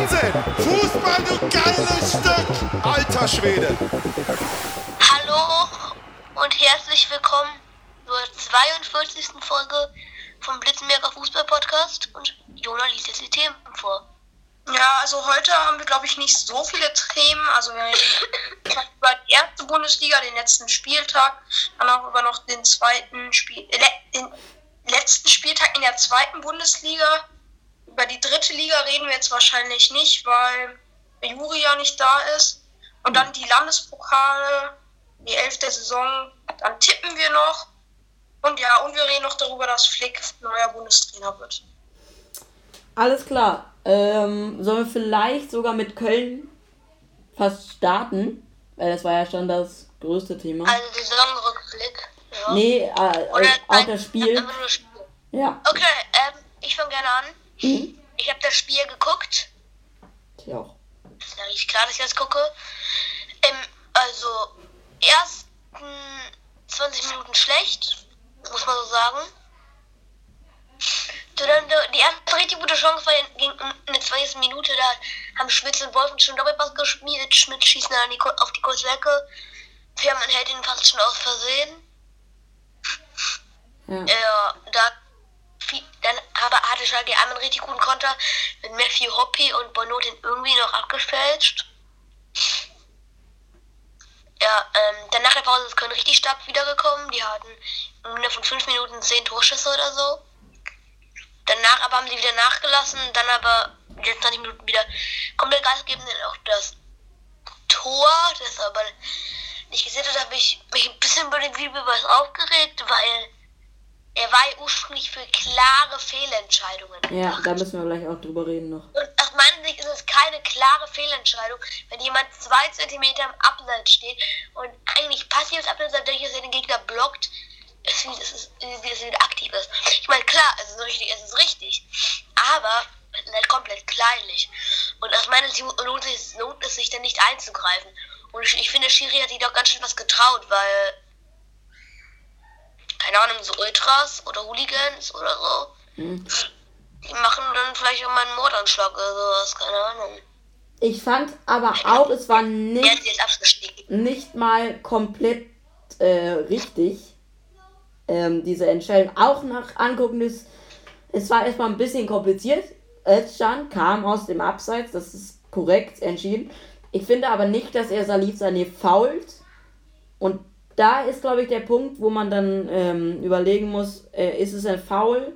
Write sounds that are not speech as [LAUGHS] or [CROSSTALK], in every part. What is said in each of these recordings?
Wahnsinn! Fußball, du geiles Stück! Alter Schwede! Hallo und herzlich willkommen zur 42. Folge vom Blitzmerker Fußball Podcast und Jona liest jetzt die Themen vor. Ja, also heute haben wir, glaube ich, nicht so viele Themen. Also wir reden [LAUGHS] über die erste Bundesliga, den letzten Spieltag, dann auch über noch den zweiten Spiel, äh, den letzten Spieltag in der zweiten Bundesliga. Über die dritte Liga reden wir jetzt wahrscheinlich nicht, weil Juri ja nicht da ist. Und dann die Landespokale, die elfte Saison, dann tippen wir noch. Und ja, und wir reden noch darüber, dass Flick neuer Bundestrainer wird. Alles klar. Ähm, sollen wir vielleicht sogar mit Köln fast starten? Weil das war ja schon das größte Thema. Also Saisonrückblick. Ja. Nee, äh, Oder auch nein, das Spiel. Spiel. Ja. Okay, ähm, ich fange gerne an. Mhm. Ich habe das Spiel geguckt. Ich auch. ist eigentlich klar, dass ich das gucke. Ähm, also, ersten 20 Minuten schlecht, muss man so sagen. Die erste richtig gute Chance war in, ging in der 20. Minute, da haben Schmitz und Wolfen schon Doppelpass gespielt. Schmidt schießt dann auf die kurze Ecke. Fährmann hält ihn fast schon aus Versehen. Ja. Ja, da, dann aber hatte Schalke einmal einen richtig guten Konter mit Matthew Hoppy und Bono den irgendwie noch abgefälscht. Ja, ähm, dann nach der Pause ist Köln richtig stark wiedergekommen. Die hatten innerhalb von fünf Minuten zehn Torschüsse oder so. Danach aber haben sie wieder nachgelassen, dann aber letzten 20 Minuten wieder komplett Gas gegeben, dann auch das Tor, das aber nicht gesehen hat, habe ich mich ein bisschen über den Videobeweis aufgeregt, weil er war ja ursprünglich für klare Fehlentscheidungen. Ja, da müssen wir gleich auch drüber reden noch. Und aus meiner Sicht ist es keine klare Fehlentscheidung, wenn jemand zwei Zentimeter im Abseits steht und eigentlich passives Abseits dadurch, dass er den Gegner blockt, es wie es ist, es wieder aktiv ist. Ich meine, klar, es ist richtig, es ist richtig, aber ist halt komplett kleinlich. Und aus meiner Sicht lohnt es, sich- lohnt es sich dann nicht einzugreifen. Und ich, ich finde, Schiri hat sich doch ganz schön was getraut, weil, keine Ahnung, so Ultras oder Hooligans oder so, Hm. die machen dann vielleicht auch mal einen Mordanschlag oder sowas, keine Ahnung. Ich fand aber auch, es war nicht, nicht mal komplett äh, richtig, ähm, diese Entscheidung. Auch nach Angucken des, es war erstmal ein bisschen kompliziert. Özcan kam aus dem Abseits, das ist korrekt entschieden. Ich finde aber nicht, dass er Salif Sané fault. Und da ist, glaube ich, der Punkt, wo man dann ähm, überlegen muss, äh, ist es ein Foul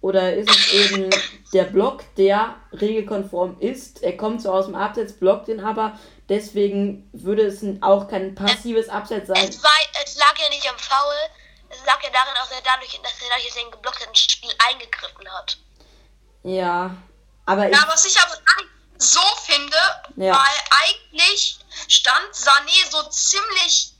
oder ist es eben der Block, der regelkonform ist. Er kommt so aus dem Abseits, blockt ihn aber. Deswegen würde es auch kein passives Abseits sein. Es, war, es lag ja nicht am Foul, es lag ja darin, dass er dadurch, dass er dadurch, dass ihn geblockt hat, ins Spiel eingegriffen hat. Ja, aber ich, Ja, was ich aber so finde, Ja. weil eigentlich stand Sané so ziemlich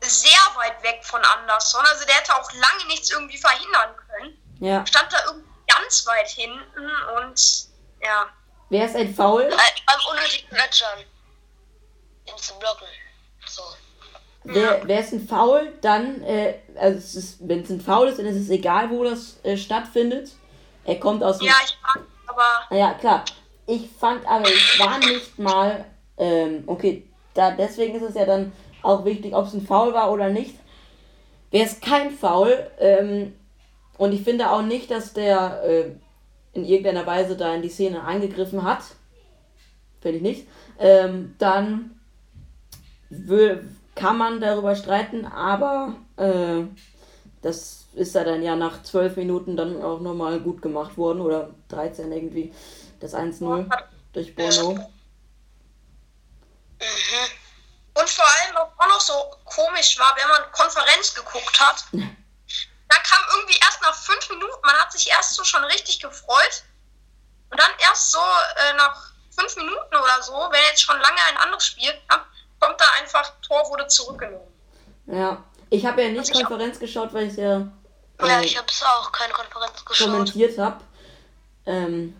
sehr weit weg von Anderson. Also der hätte auch lange nichts irgendwie verhindern können. ja, Stand da irgendwie ganz weit hinten und ja. wäre es ein Foul? Äh, beim unnötigen Ötschern. Ihn zu blocken. So. Wäre es ein Foul, dann, äh, also es ist, wenn es ein Foul ist, dann ist es egal, wo das äh, stattfindet. Er kommt aus dem Ja, ich fand, aber Ja, klar. Ich fand aber, es war nicht mal, ähm, okay, da, deswegen ist es ja dann auch wichtig, ob es ein Foul war oder nicht. Wäre es kein Foul, ähm, und ich finde auch nicht, dass der äh, in irgendeiner Weise da in die Szene eingegriffen hat, finde ich nicht, ähm, dann kann man darüber streiten, aber äh, das ist ja dann ja nach zwölf Minuten dann auch nochmal gut gemacht worden oder 13 irgendwie. Das 1-0 durch Bono. Und vor allem, was auch noch so komisch war, wenn man Konferenz geguckt hat, [LAUGHS] dann kam irgendwie erst nach fünf Minuten, man hat sich erst so schon richtig gefreut und dann erst so äh, nach fünf Minuten oder so, wenn jetzt schon lange ein anderes Spiel kommt da einfach, Tor wurde zurückgenommen. Ja. Ich habe ja nicht Also Konferenz geschaut, weil ich ja Ja, äh, ich habe es auch keine Konferenz geschaut. kommentiert habe. Ähm,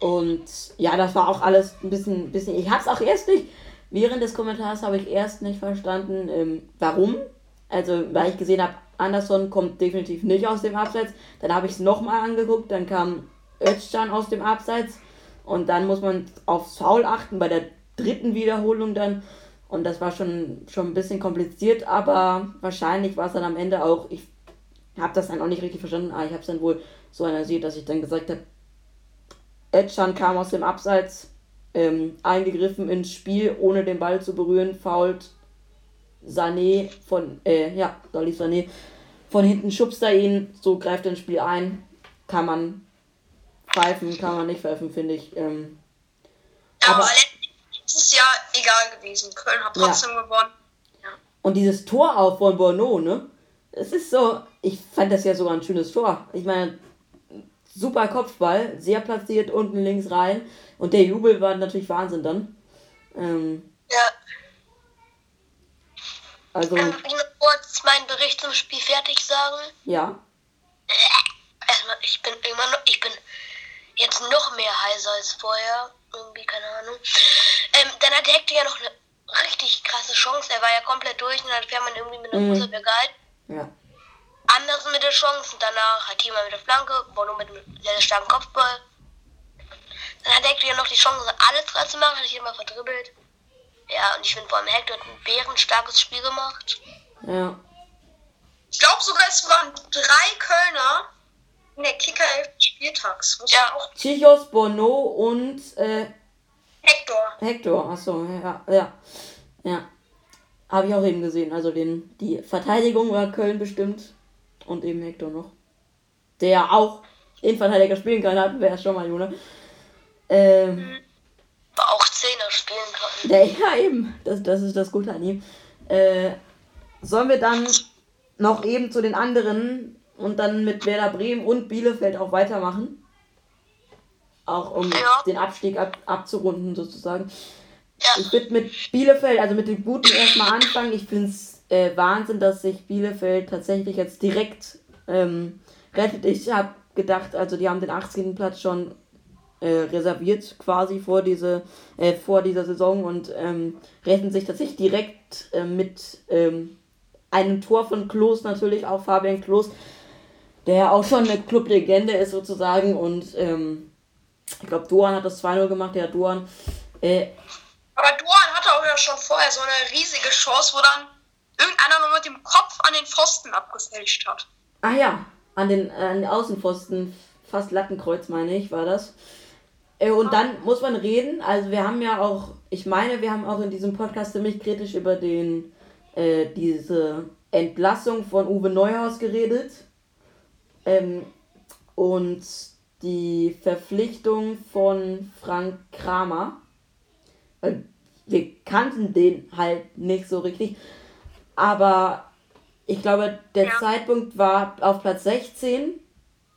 und ja, das war auch alles ein bisschen, bisschen ich habe es auch erst nicht, während des Kommentars habe ich erst nicht verstanden, ähm, warum. Also, weil ich gesehen habe, Anderson kommt definitiv nicht aus dem Abseits. Dann habe ich es nochmal angeguckt, dann kam Özcan aus dem Abseits. Und dann muss man aufs Foul achten bei der dritten Wiederholung dann. Und das war schon, schon ein bisschen kompliziert, aber wahrscheinlich war es dann am Ende auch, ich habe das dann auch nicht richtig verstanden, aber ich habe es dann wohl so analysiert, dass ich dann gesagt habe, Edchan kam aus dem Abseits, ähm, eingegriffen ins Spiel, ohne den Ball zu berühren, fault Sané von, äh, ja, Salif Sané von hinten schubst er ihn, so greift er ins Spiel ein, kann man pfeifen, kann man nicht pfeifen, finde ich. Ähm, Ja, Aber- aber letztlich ist es ja egal gewesen. Köln hat Ja. trotzdem gewonnen. Und dieses Tor auch von Bono, ne? Es ist so, ich fand das ja sogar ein schönes Tor. Ich meine, super Kopfball, sehr platziert unten links rein. Und der Jubel war natürlich Wahnsinn dann. Ähm, Ja, also, ähm, ich noch kurz meinen Bericht zum Spiel fertig sagen. ja. Erstmal, ich bin immer noch, ich bin jetzt noch mehr heiser als vorher. Irgendwie, keine Ahnung. Ähm, dann hat Hector ja noch eine richtig krasse Chance. Er war ja komplett durch und dann fährt man irgendwie mit einer Mhm. Mutter gehalten. Ja. Anders mit der Chance. Und danach hat Thiemann mit der Flanke, Bono mit einem sehr, starken Kopfball. Dann hat Hector ja noch die Chance, alles dran zu machen, hat sich immer verdribbelt. Ja, und ich finde vor allem Hector hat ein bärenstarkes Spiel gemacht. Ja. Ich glaube sogar, es waren drei Kölner in der Kicker des Spieltags. Muss Ja. auch Chichos, Bono und äh, Hector. Hector. Achso, ja, ja. Ja. Habe ich auch eben gesehen. Also den, die Verteidigung war Köln bestimmt. Und eben Hector noch. Der auch Innenverteidiger spielen kann, hatten wir ja schon mal, Juna. Ähm, Aber auch Zehner spielen konnten. der, [LAUGHS] ja, eben. Das, das ist das Gute an ihm. Äh, sollen wir dann noch eben zu den anderen und dann mit Werder Bremen und Bielefeld auch weitermachen? Auch um Ja. den Abstieg ab, abzurunden, sozusagen. Ja. Ich würde mit Bielefeld, also mit dem Guten erstmal anfangen. Ich finde es äh, Wahnsinn, dass sich Bielefeld tatsächlich jetzt direkt ähm, rettet. Ich habe gedacht, also die haben den 18. Platz schon äh, reserviert quasi vor, diese, äh, vor dieser Saison und ähm, retten sich tatsächlich direkt äh, mit ähm, einem Tor von Klos natürlich, auch Fabian Klos, der auch schon eine Clublegende ist sozusagen und ähm, ich glaube, Doan hat das 2-0 gemacht, der Doan. Äh, Aber Duan hatte auch ja schon vorher so eine riesige Chance, wo dann irgendeiner noch mit dem Kopf an den Pfosten abgefälscht hat. Ah ja, an den, an den Außenpfosten, fast Lattenkreuz meine ich, war das. Äh, und dann muss man reden, also wir haben ja auch, ich meine, wir haben auch in diesem Podcast ziemlich kritisch über den, äh, diese Entlassung von Uwe Neuhaus geredet. Ähm, und die Verpflichtung von Frank Kramer. Wir kannten den halt nicht so richtig. Aber ich glaube, der Ja. Zeitpunkt war auf Platz 16,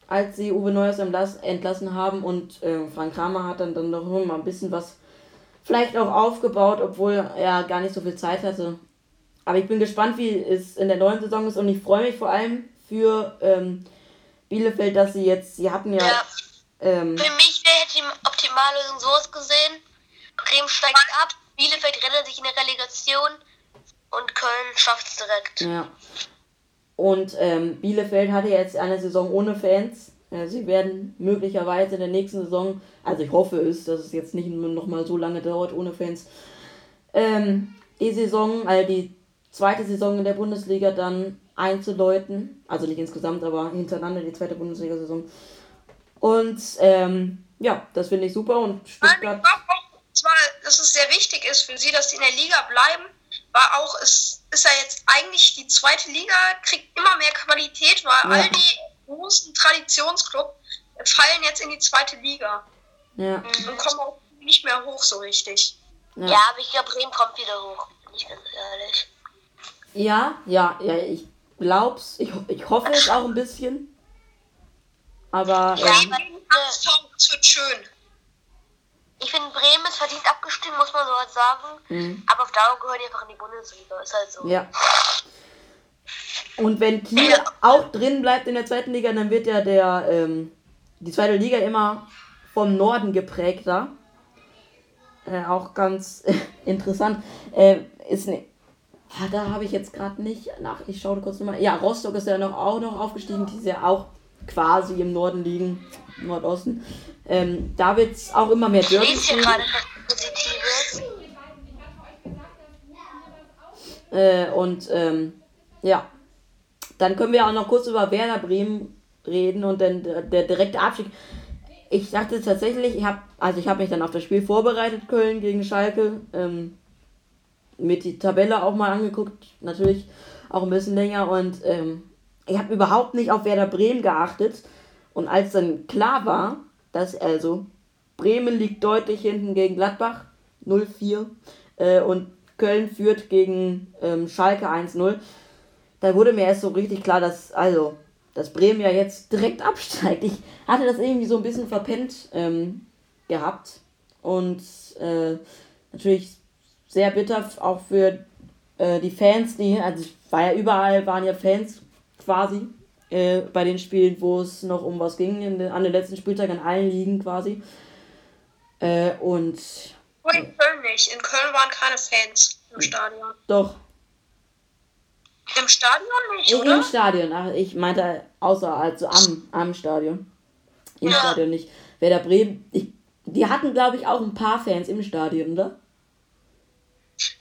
als sie Uwe Neuers entlass entlassen haben und äh, Frank Kramer hat dann, dann noch mal ein bisschen was vielleicht auch aufgebaut, obwohl er gar nicht so viel Zeit hatte. Aber ich bin gespannt, wie es in der neuen Saison ist und ich freue mich vor allem für ähm, Bielefeld, dass sie jetzt, sie hatten ja, Ja. ähm, Für mich wäre die optimale Lösung so ausgesehen. Bremen steigt ab, Bielefeld rettet sich in der Relegation und Köln schafft es direkt. Ja. Und ähm, Bielefeld hatte jetzt eine Saison ohne Fans. Ja, sie werden möglicherweise in der nächsten Saison, also ich hoffe es, dass es jetzt nicht noch mal so lange dauert ohne Fans, ähm, die Saison, also die zweite Saison in der Bundesliga dann einzuläuten. Also nicht insgesamt, aber hintereinander die zweite Bundesliga-Saison. Und ähm, ja, das finde ich super. Und Nein, ich Stuttgart. glaube auch, dass es sehr wichtig ist für sie, dass sie in der Liga bleiben, war auch, es ist ja jetzt eigentlich die zweite Liga, kriegt immer mehr Qualität, weil Ja. all die großen Traditionsclubs fallen jetzt in die zweite Liga Ja, und kommen auch nicht mehr hoch so richtig. ja. Ja, aber ich glaube, Bremen kommt wieder hoch. Bin ich ganz ehrlich. Ja, ja, ja, ich glaub's. Ich, ich hoffe es auch ein bisschen. Aber Ja, ähm, aber- Das wird schön. Verdient abgestimmt, muss man so halt sagen. Mhm. Aber auf Dauer gehört die einfach in die Bundesliga. Ist halt so. Ja. Und wenn Kiel auch drin bleibt in der zweiten Liga, dann wird ja der, ähm, die zweite Liga immer vom Norden geprägter. Äh, auch ganz [LAUGHS] interessant. Äh, ist ne, ah, da habe ich jetzt gerade nicht nach. Ich schaue kurz nochmal. Ja, Rostock ist ja noch auch noch aufgestiegen, die ist ja auch quasi im Norden liegen, Nordosten. Ähm, da wird es auch immer mehr Ich Derbys lese hier gerade Positives. Äh, und ähm, ja, dann können wir auch noch kurz über Werder Bremen reden und dann der, der direkte Abstieg. Ich dachte tatsächlich, ich habe also ich habe mich dann auf das Spiel vorbereitet, Köln gegen Schalke, ähm, mit die Tabelle auch mal angeguckt, natürlich auch ein bisschen länger und ähm, ich habe überhaupt nicht auf Werder Bremen geachtet und als dann klar war, dass also Bremen liegt deutlich hinten gegen Gladbach 0-4 äh, und Köln führt gegen ähm, Schalke 1-0. Da wurde mir erst so richtig klar, dass also dass Bremen ja jetzt direkt [LAUGHS] absteigt. Ich hatte das irgendwie so ein bisschen verpennt ähm, gehabt und äh, natürlich sehr bitter auch für äh, die Fans, die also war ja überall waren ja Fans quasi äh, bei den Spielen, wo es noch um was ging in den, an den letzten Spieltag an allen Ligen quasi. Äh, und Nur in Köln nicht. In Köln waren keine Fans im Stadion. doch, Im Stadion nicht, Im oder? Stadion, ach, ich meinte außer, also am, am Stadion. Im Ja. Stadion nicht. Werder Bremen, ich, die hatten glaube ich auch ein paar Fans im Stadion, oder?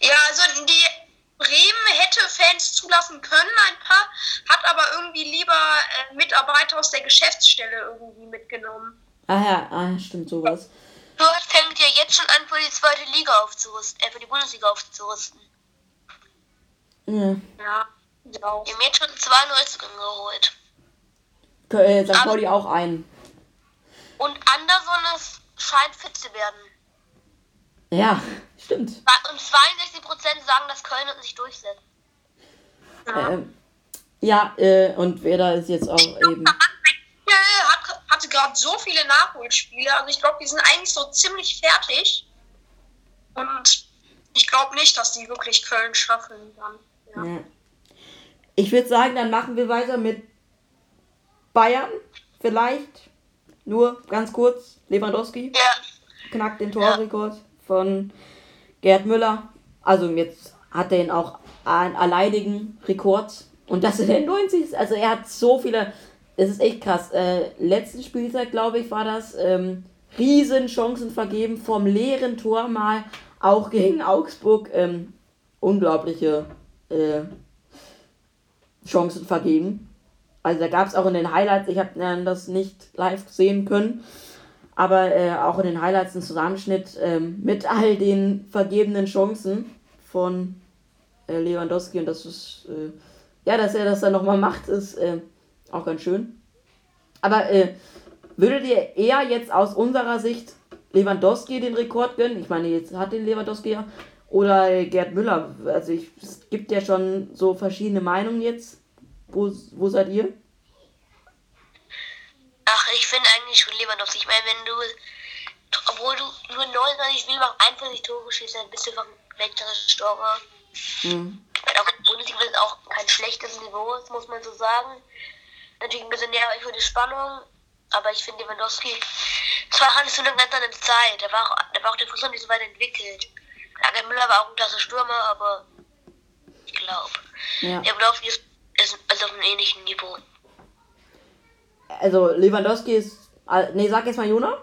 Ja, also die Bremen hätte Fans zulassen können, ein paar, hat aber irgendwie lieber äh, Mitarbeiter aus der Geschäftsstelle irgendwie mitgenommen. Ah ja, ah, stimmt sowas. Fürth fängt ja jetzt schon an, für die zweite Liga aufzurüsten, äh, für die Bundesliga aufzurüsten. Ja. Ja, genau. Die haben jetzt schon zwei Neuzugänge geholt. Äh, St. Pauli auch ein. Und Anderson ist, scheint fit zu werden. Ja, stimmt. Und 62% sagen, dass Köln es nicht durchsetzt. Ähm, ja, äh, und Werder ist jetzt auch eben. Ja, hat, hatte gerade so viele Nachholspiele. Also ich glaube, die sind eigentlich so ziemlich fertig. Und ich glaube nicht, dass die wirklich Köln schaffen dann. Ja. Ja. Ich würde sagen, dann machen wir weiter mit Bayern. Vielleicht. Nur ganz kurz. Lewandowski Ja, knackt den Torrekord von Gerd Müller. Also jetzt hat er ihn auch einen alleinigen Rekord. Und das in der 90. Also er hat so viele. Es ist echt krass. Äh, letzten Spieltag, glaube ich, war das. Ähm, riesen Chancen vergeben vom leeren Tor mal. Auch gegen Augsburg. Ähm, unglaubliche äh, Chancen vergeben. Also da gab es auch in den Highlights, ich habe äh, das nicht live sehen können, aber äh, auch in den Highlights einen Zusammenschnitt ähm, mit all den vergebenen Chancen von äh, Lewandowski und das ist, äh, ja, dass er das dann nochmal macht, ist äh, auch ganz schön. Aber äh, würdet ihr eher jetzt aus unserer Sicht Lewandowski den Rekord gönnen? Ich meine, jetzt hat den Lewandowski ja. Oder äh, Gerd Müller? Also ich, es gibt ja schon so verschiedene Meinungen jetzt. Wo, wo seid ihr? Ach, ich finde eigentlich schon Lewandowski. Ich meine, wenn du, obwohl du nur 29 Spiele machst, 41 Tore schießt, dann bist du einfach ein leckeres Storer. Hm. Weil auch in der Bundesliga ist auch kein schlechtes Niveau, das muss man so sagen. Natürlich ein bisschen nervig für die Spannung, aber ich finde Lewandowski, es war alles so eine ganz andere Zeit. Da war auch, da war auch der Fußball nicht so weit entwickelt. Lager Müller war auch ein klasse Stürmer, aber ich glaube, Ja. Lewandowski ist, ist, ist auf einem ähnlichen Niveau. Also Lewandowski ist. äh, Nee, sag jetzt mal Jona.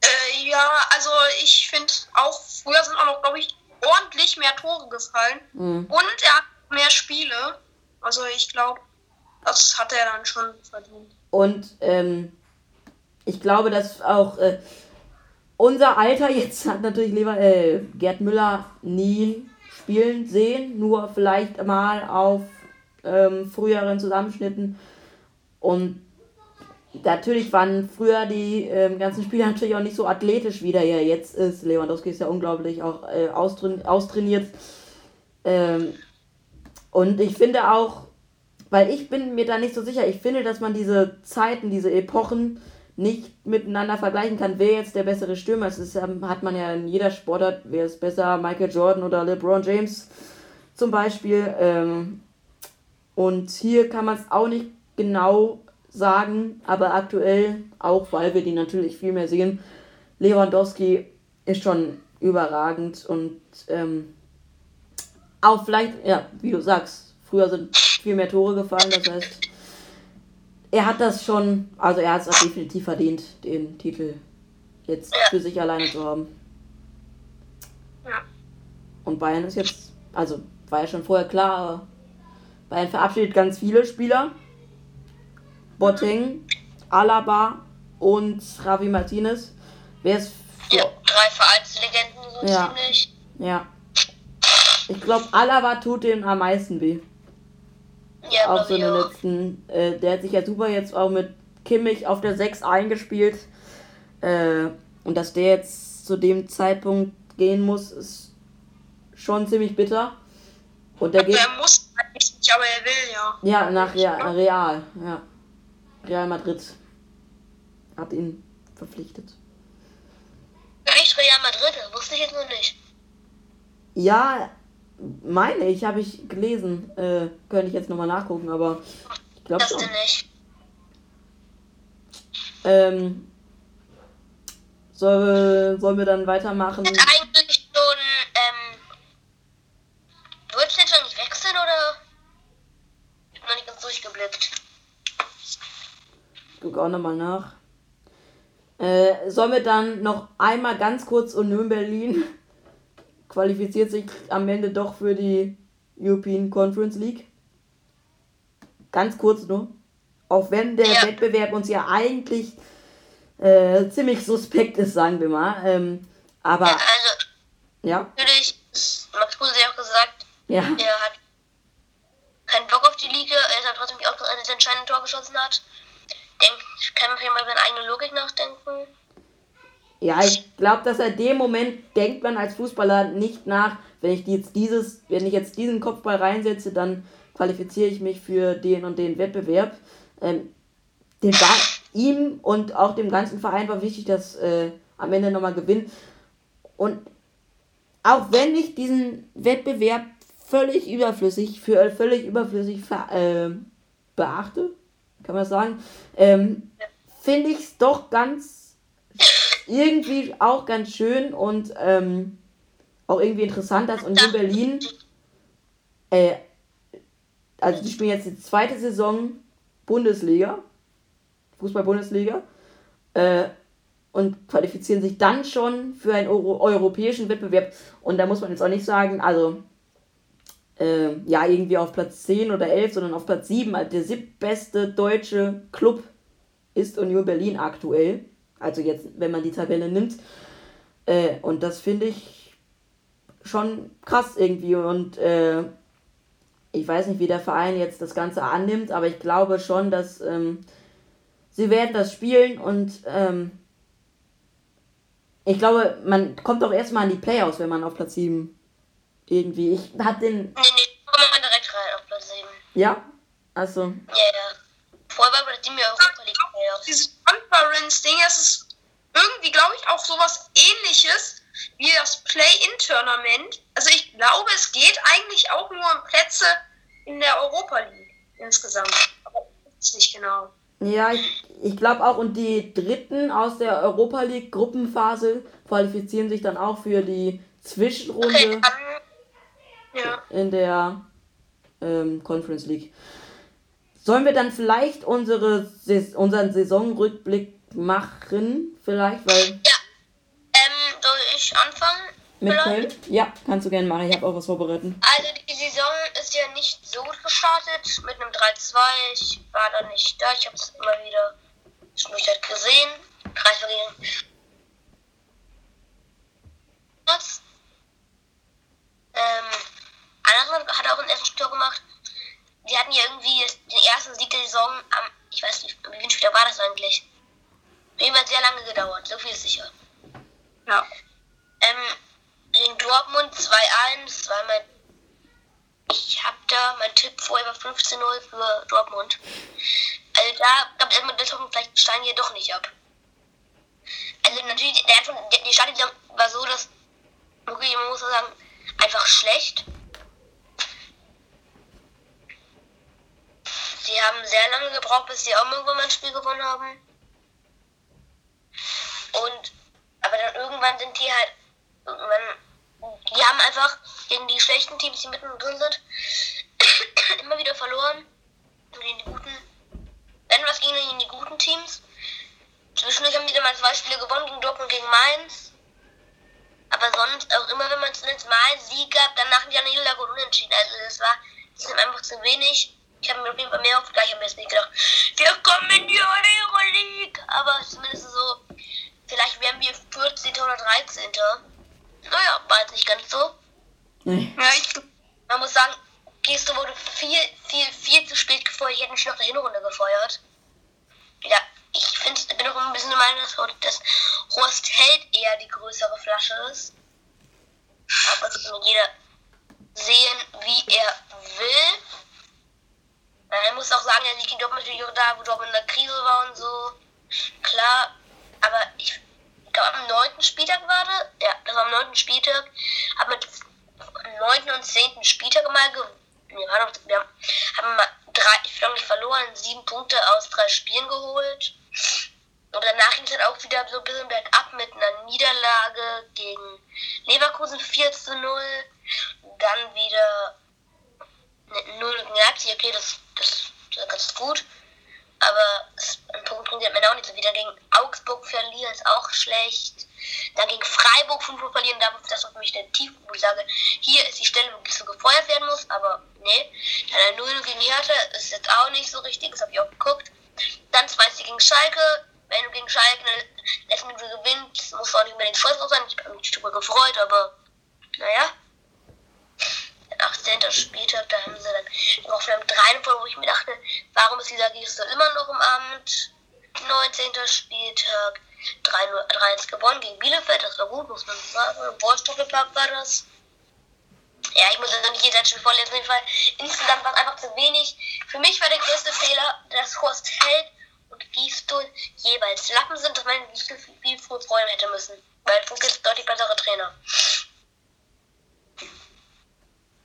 Äh, ja, also ich finde auch, früher sind auch noch, glaube ich, ordentlich mehr Tore gefallen. Mhm. Und er hat mehr Spiele. Also ich glaube, das hat er dann schon verdient. Und ähm, ich glaube, dass auch äh, unser Alter [LAUGHS] jetzt hat natürlich Lever äh, Gerd Müller nie spielen sehen, nur vielleicht mal auf ähm, früheren Zusammenschnitten. Und natürlich waren früher die ähm, ganzen Spieler [LAUGHS] natürlich auch nicht so athletisch, wie der ja jetzt ist. Lewandowski ist ja unglaublich auch äh, austrain austrainiert. Ähm, und ich finde auch, weil ich bin mir da nicht so sicher, ich finde, dass man diese Zeiten, diese Epochen, nicht miteinander vergleichen kann, wer jetzt der bessere Stürmer ist. Das hat man ja in jeder Sportart. Wer ist besser, Michael Jordan oder LeBron James zum Beispiel. Ähm, und hier kann man es auch nicht genau sagen, aber aktuell, auch weil wir die natürlich viel mehr sehen, Lewandowski ist schon überragend und ähm, auch vielleicht, ja, wie du sagst, früher sind viel mehr Tore gefallen, das heißt, er hat das schon, also er hat es auch definitiv verdient, den Titel jetzt für sich alleine zu haben. Ja. Und Bayern ist jetzt, also war ja schon vorher klar, aber Bayern verabschiedet ganz viele Spieler. Boateng, Alaba und Javi Martinez. Wer ist Ja, drei Vereinslegenden so Ja. ziemlich. Ja. Ich glaube, Alaba tut dem am meisten weh. Ja, Auch so in den auch. letzten. Äh, der hat sich ja super jetzt auch mit Kimmich auf der 6 eingespielt. Äh, und dass der jetzt zu dem Zeitpunkt gehen muss, ist schon ziemlich bitter. Und der geht. Er muss eigentlich nicht, aber er will ja. Ja, nach Real, Real, ja. Real Madrid hat ihn verpflichtet. Echt Real Madrid, wusste ich jetzt noch nicht. Ja, meine ich, habe ich gelesen. Äh, könnte ich jetzt nochmal nachgucken, aber ich glaube schon. nicht. Ähm, soll, sollen wir dann weitermachen? Eigentlich schon, ähm. Wolltest du jetzt schon nicht wechseln oder? Ich hab noch nicht ganz durchgeblickt. Ich gucke auch nochmal nach. Äh, sollen wir dann noch einmal ganz kurz Union Berlin [LAUGHS] qualifiziert sich am Ende doch für die European Conference League? Ganz kurz nur. Auch wenn der Ja. Wettbewerb uns ja eigentlich äh, ziemlich suspekt ist, sagen wir mal. Ähm, aber Also, ja, natürlich, Max Kruse ja auch gesagt, ja, er hat keinen Bock auf die Liga, er aber trotzdem auch das entscheidende Tor geschossen hat. Denk, kann man vielleicht mal seine eigene Logik nachdenken. Ja, ich glaube, dass er dem Moment denkt man als Fußballer nicht nach, wenn ich jetzt dieses, wenn ich jetzt diesen Kopfball reinsetze, dann qualifiziere ich mich für den und den Wettbewerb. Ähm, den war ihm und auch dem ganzen Verein war wichtig, dass äh, am Ende nochmal gewinnen. Und auch wenn ich diesen Wettbewerb völlig überflüssig, für völlig überflüssig äh, beachte, kann man sagen, ähm, finde ich es doch ganz irgendwie auch ganz schön und ähm, auch irgendwie interessant, dass Union Berlin, äh, also die spielen jetzt die zweite Saison Bundesliga, Fußball-Bundesliga, äh, und qualifizieren sich dann schon für einen Euro europäischen Wettbewerb. Und da muss man jetzt auch nicht sagen, also äh, ja, irgendwie auf Platz 10 oder 11, sondern auf Platz 7, also der siebtbeste deutsche Club ist Union Berlin aktuell. Also jetzt, wenn man die Tabelle nimmt. Äh, und das finde ich schon krass irgendwie. Und äh, ich weiß nicht, wie der Verein jetzt das Ganze annimmt, aber ich glaube schon, dass ähm, sie werden das spielen und ähm, ich glaube, man kommt doch erstmal an die Playoffs, wenn man auf Platz 7 irgendwie. Ich hatte den. Nee, nee, wir mal direkt rein auf Platz 7. Ja? Also. Ja, ja. Vorher war das Team ja Europa League Playoffs. Dieses Conference-Ding, es ist irgendwie, glaube ich, auch sowas ähnliches wie das Play-In-Tournament. Also ich glaube, es geht eigentlich auch nur um Plätze in der Europa League insgesamt. Aber ich weiß nicht genau. Ja, ich, ich glaube auch, und die Dritten aus der Europa League Gruppenphase qualifizieren sich dann auch für die Zwischenrunde Okay, dann. Ja. in der ähm, Conference League. Sollen wir dann vielleicht unsere, unseren Saisonrückblick machen? Vielleicht, weil Ja. Ähm, soll ich anfangen? mit? Köln? Ja, kannst du gerne machen. Ich habe auch was vorbereitet. Also die Saison ist ja nicht so gut gestartet mit einem 3-2. Ich war da nicht da. Ich habe es immer wieder halt gesehen. 3-2 gegen was? Ähm, Andersland hat auch ein erstes Tor gemacht. Die hatten ja irgendwie den ersten Sieg der Saison am, ich weiß nicht, wie viel Spieler war das eigentlich? Jeden Fall sehr lange gedauert, so viel ist sicher. Ja. Ähm, gegen Dortmund 2-1, das war mein. Ich hab da, mein Tipp vorher war 15-0 für Dortmund. Also da gab es erstmal das Hoffnung, vielleicht steigen die ja doch nicht ab. Also natürlich, der Anfang, die Startsaison war so, dass, okay, man muss sagen, einfach schlecht. Sie haben sehr lange gebraucht, bis sie auch irgendwann mal ein Spiel gewonnen haben. Und, aber dann irgendwann sind die halt, irgendwann, die haben einfach gegen die schlechten Teams, die mittendrin sind, [COUGHS] immer wieder verloren. Und gegen die guten, wenn was gegen die guten Teams. Zwischendurch haben die dann mal zwei Spiele gewonnen, gegen Dortmund und gegen Mainz. Aber sonst, auch immer wenn man zumindest mal Sieg gab, danach wieder eine Niederlage und unentschieden. Also das war, das ist einfach zu wenig. Ich habe mir auf jeden Fall mehr aufgegeben. Ich habe mir jetzt nicht gedacht, wir kommen in die Euroleague. Aber zumindest so, vielleicht wären wir 14. oder 13. Naja, war jetzt nicht ganz so. Nee. Ja, ich, Man muss sagen, Geste wurde viel, viel, viel zu spät gefeuert. Ich hätte mich nach der Hinrunde gefeuert. Ja, ich finde, bin auch ein bisschen der Meinung, dass, dass Horst Held eher die größere Flasche ist. Aber das kann jeder sehen, wie er will. Man muss auch sagen, er liegt Dortmund natürlich auch da, wo Dortmund in der Krise war und so. Klar, aber ich glaube, am 9. Spieltag war das. Ja, das war am 9. Spieltag. Hat mit am 9. und 10. Spieltag mal gewonnen. Wir haben, wir haben mal drei, ich glaube nicht verloren, sieben Punkte aus drei Spielen geholt. Und danach ging es dann auch wieder so ein bisschen bergab mit einer Niederlage gegen Leverkusen 4 zu 0. Dann wieder eine 0 gegen Leipzig, okay, das, das, ist ganz gut. Aber ein Punkt bringt man auch nicht so wieder. Gegen Augsburg verlieren ist auch schlecht. Dann gegen Freiburg 5 Uhr verlieren, da das für mich der Tiefpunkt, wo ich sage, hier ist die Stelle, wo so gefeuert werden muss, aber nee. Dann ein 0 gegen Hertha ist jetzt auch nicht so richtig, das habe ich auch geguckt. Dann 2 gegen Schalke. Wenn du gegen Schalke eine letzte Minute gewinnst, musst auch nicht unbedingt stolz drauf sein. Ich habe mich darüber gefreut, aber naja. Der 18. Spieltag, da haben sie dann noch vielleicht drei vor, wo ich mir dachte, warum ist dieser Geste immer noch im Amt? 19. Spieltag, 3-1 gewonnen gegen Bielefeld, das war gut, muss man sagen. Im Wolfsdoppelpark war das. Ja, ich muss also nicht jedes Spiel vorlesen, Fall. Insgesamt war es einfach zu wenig. Für mich war der größte Fehler, dass Horst Held und Gießstuhl jeweils Lappen sind, dass man viel, viel früher freuen hätte müssen. Weil Funke ist deutlich bessere Trainer.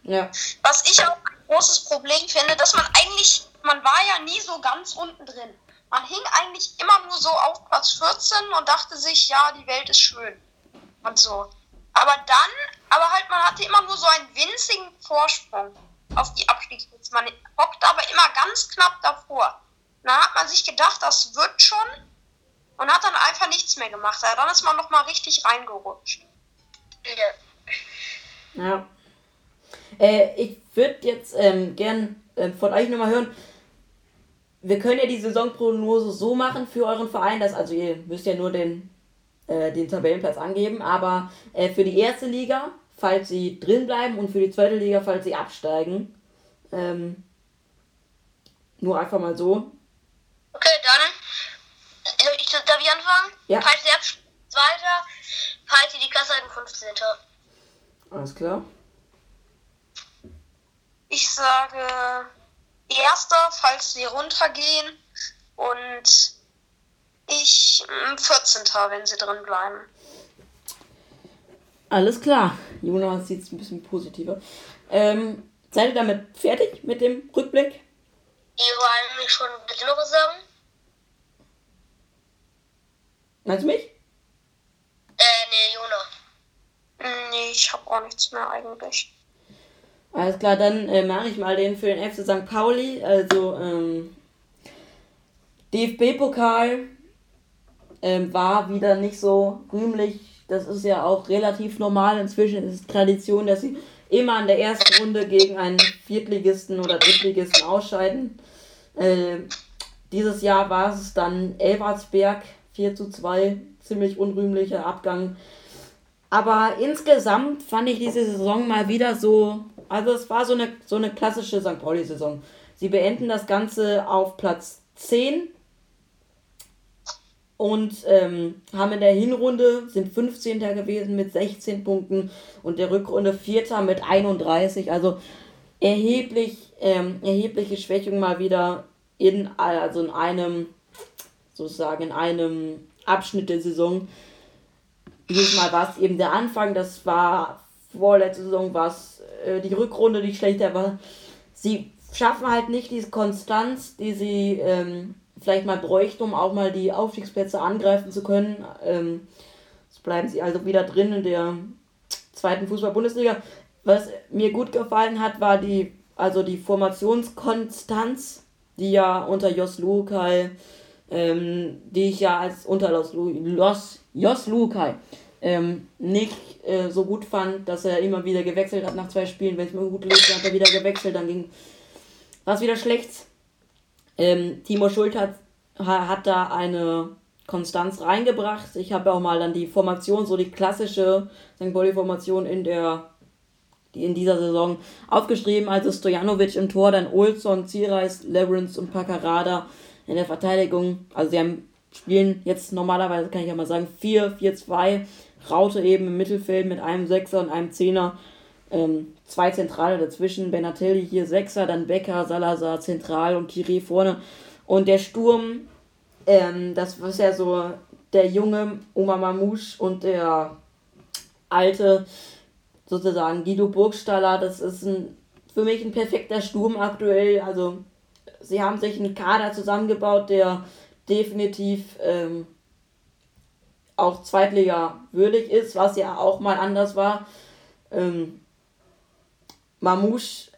Ja. was ich auch ein großes Problem finde, dass man eigentlich, man war ja nie so ganz unten drin. Man hing eigentlich immer nur so auf Platz 14 und dachte sich, ja, die Welt ist schön. Und so. Aber dann, aber halt, man hatte immer nur so einen winzigen Vorsprung auf die Abstiegsplätze. Man hockt aber immer ganz knapp davor. Und dann hat man sich gedacht, das wird schon. Und hat dann einfach nichts mehr gemacht. Dann ist man nochmal richtig reingerutscht. Ja. Ja. Äh, ich würde jetzt ähm, gern ähm, von euch nochmal hören. Wir können ja die Saisonprognose so machen für euren Verein, dass also ihr müsst ja nur den, äh, den Tabellenplatz angeben, aber äh, für die erste Liga, falls sie drin bleiben und für die zweite Liga, falls sie absteigen. Ähm, nur einfach mal so. Okay, dann. Ich, darf ich anfangen? Ja. Falls ihr absch- Zweiter, falls ihr die Klasse halten, 15. Alles klar. Ich sage Erster, falls sie runtergehen. Und ich mm, 14. wenn sie drin bleiben. Alles klar. Jonas sieht es ein bisschen positiver. Ähm, seid ihr damit fertig mit dem Rückblick? Ihr wollt mich schon bitte noch was sagen? Meinst du mich? Äh, nee, Jona. Mm, Nee, ich habe auch nichts mehr eigentlich. Alles klar, dann äh, mache ich mal den für den FC St. Pauli. Also ähm, DFB-Pokal ähm, war wieder nicht so rühmlich. Das ist ja auch relativ normal. Inzwischen ist es Tradition, dass sie immer in der ersten Runde gegen einen Viertligisten oder Drittligisten ausscheiden. Äh, dieses Jahr war es dann Elversberg 4 zu 2. Ziemlich unrühmlicher Abgang. Aber insgesamt fand ich diese Saison mal wieder so, also es war so eine, so eine klassische St. Pauli-Saison. Sie beenden das Ganze auf Platz 10 und ähm, haben in der Hinrunde, sind 15. gewesen mit 16 Punkten und der Rückrunde 4. mit 31. Also erheblich, ähm, erhebliche Schwächung mal wieder in, also in einem, sozusagen in einem Abschnitt der Saison. Dieses Mal war es eben der Anfang, das war vorletzte Saison, war es äh, die Rückrunde, die schlechter war. Sie schaffen halt nicht diese Konstanz, die sie ähm, vielleicht mal bräuchten, um auch mal die Aufstiegsplätze angreifen zu können. Ähm, jetzt bleiben sie also wieder drin in der zweiten Fußball-Bundesliga. Was mir gut gefallen hat, war die, also die Formationskonstanz, die ja unter Jos Lukai, ähm, die ich ja als unter Jos Lukai ähm, nicht äh, so gut fand, dass er immer wieder gewechselt hat nach zwei Spielen. Wenn es mir gut lief, hat er wieder gewechselt, dann ging war es wieder schlecht. Ähm, Timo Schult hat, hat da eine Konstanz reingebracht. Ich habe auch mal dann die Formation, so die klassische St. Pauli-Formation in der in dieser Saison aufgeschrieben. Also Stojanovic im Tor, dann Olson, Zierreis, Leverance und Pacarada in der Verteidigung. Also sie haben, spielen jetzt normalerweise, kann ich ja mal sagen, 4-4-2. Raute eben im Mittelfeld mit einem Sechser und einem Zehner. Ähm, zwei Zentrale dazwischen. Benatelli hier Sechser, dann Becker, Salazar zentral und Kiri vorne. Und der Sturm, ähm, das ist ja so der junge Oma Mamouche und der alte sozusagen Guido Burgstaller. Das ist ein, für mich ein perfekter Sturm aktuell. Also sie haben sich einen Kader zusammengebaut, der definitiv ähm, auch Zweitliga würdig ist, was ja auch mal anders war. Ähm, Mamouche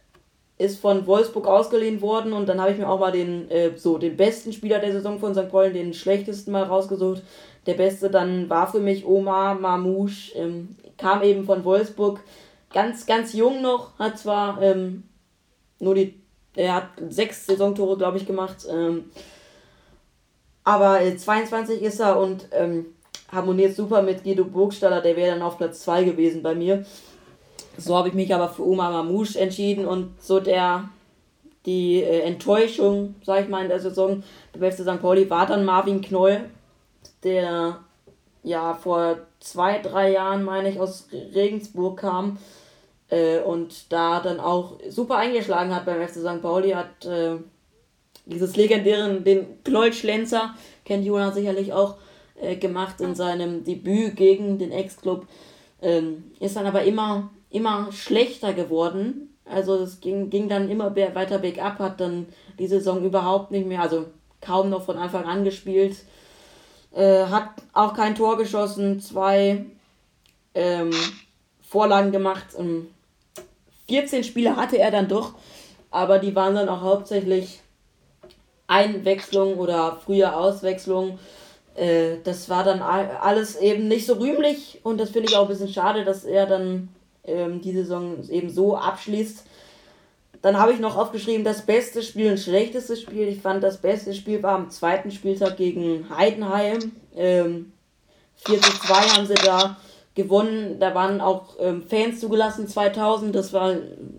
ist von Wolfsburg ausgeliehen worden und dann habe ich mir auch mal den, äh, so, den besten Spieler der Saison von St. Pauli, den schlechtesten mal rausgesucht. Der beste dann war für mich Omar Mamouche, ähm, kam eben von Wolfsburg, ganz, ganz jung noch, hat zwar ähm, nur die, er hat sechs Saisontore, glaube ich, gemacht, ähm, aber äh, 22 ist er und ähm, harmoniert super mit Guido Burgstaller, der wäre dann auf Platz 2 gewesen bei mir. So habe ich mich aber für Oma Mamouche entschieden und so der die äh, Enttäuschung, sag ich mal, in der Saison der beste St. Pauli war dann Marvin Knoll, der ja vor zwei, drei Jahren, meine ich, aus Regensburg kam äh, und da dann auch super eingeschlagen hat beim FC St. Pauli, hat äh, dieses legendären, den Knoll-Schlenzer, kennt Jonas sicherlich auch, äh, gemacht in seinem Debüt gegen den Ex-Club. Ähm, ist dann aber immer immer schlechter geworden. Also es ging, ging dann immer weiter bergab, hat dann die Saison überhaupt nicht mehr, also kaum noch von Anfang an gespielt. Äh, hat auch kein Tor geschossen, zwei ähm, Vorlagen gemacht. 14 Spiele hatte er dann doch, aber die waren dann auch hauptsächlich Einwechslung oder frühe Auswechslung. Äh, das war dann alles eben nicht so rühmlich und das finde ich auch ein bisschen schade, dass er dann ähm, die Saison eben so abschließt. Dann habe ich noch aufgeschrieben, das beste Spiel und schlechteste Spiel. Ich fand, das beste Spiel war am zweiten Spieltag gegen Heidenheim. Ähm, 4 zu 2 haben sie da gewonnen. Da waren auch ähm, Fans zugelassen, 2000. Das war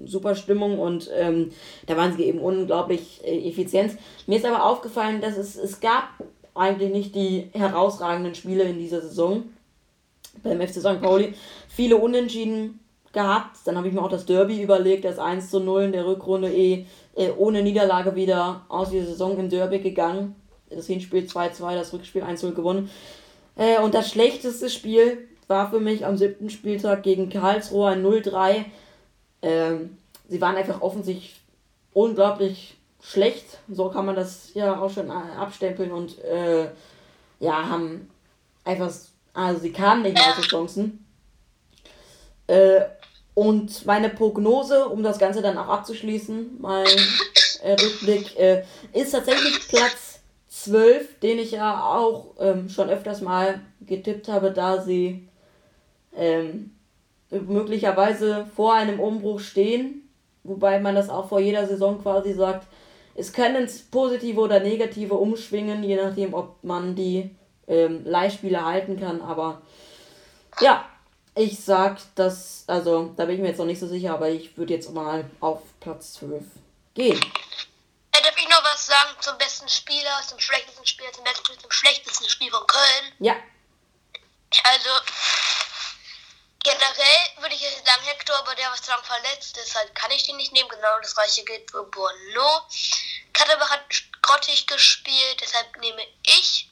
super Stimmung und ähm, da waren sie eben unglaublich äh, effizient. Mir ist aber aufgefallen, dass es, es gab eigentlich nicht die herausragenden Spiele in dieser Saison beim FC St. Pauli. Viele Unentschieden, gehabt. Dann habe ich mir auch das Derby überlegt, das 1 zu 0 in der Rückrunde eh äh, ohne Niederlage wieder aus dieser Saison im Derby gegangen. Das Hinspiel 2-2, das Rückspiel 1-0 gewonnen. Äh, und das schlechteste Spiel war für mich am siebten Spieltag gegen Karlsruhe ein 0-3. Ähm, sie waren einfach offensichtlich unglaublich schlecht. So kann man das ja auch schon äh, abstempeln und äh, ja, haben einfach, also sie kamen nicht mehr zu Chancen. Äh, und meine Prognose, um das Ganze dann auch abzuschließen, mein äh, Rückblick, äh, ist tatsächlich Platz 12, den ich ja auch ähm, schon öfters mal getippt habe, da sie ähm, möglicherweise vor einem Umbruch stehen, wobei man das auch vor jeder Saison quasi sagt, es können positive oder negative umschwingen, je nachdem, ob man die ähm, Leihspiele halten kann, aber ja, ich sag, dass, also da bin ich mir jetzt noch nicht so sicher, aber ich würde jetzt mal auf Platz 12 gehen. Ja, darf ich noch was sagen zum besten Spieler, zum schlechtesten Spieler, zum, besten, zum schlechtesten Spiel von Köln? Ja. Also, generell würde ich sagen Hector, aber der was lang verletzt ist, halt kann ich den nicht nehmen. Genau das gleiche gilt für Bono. Katterbach hat grottig gespielt, deshalb nehme ich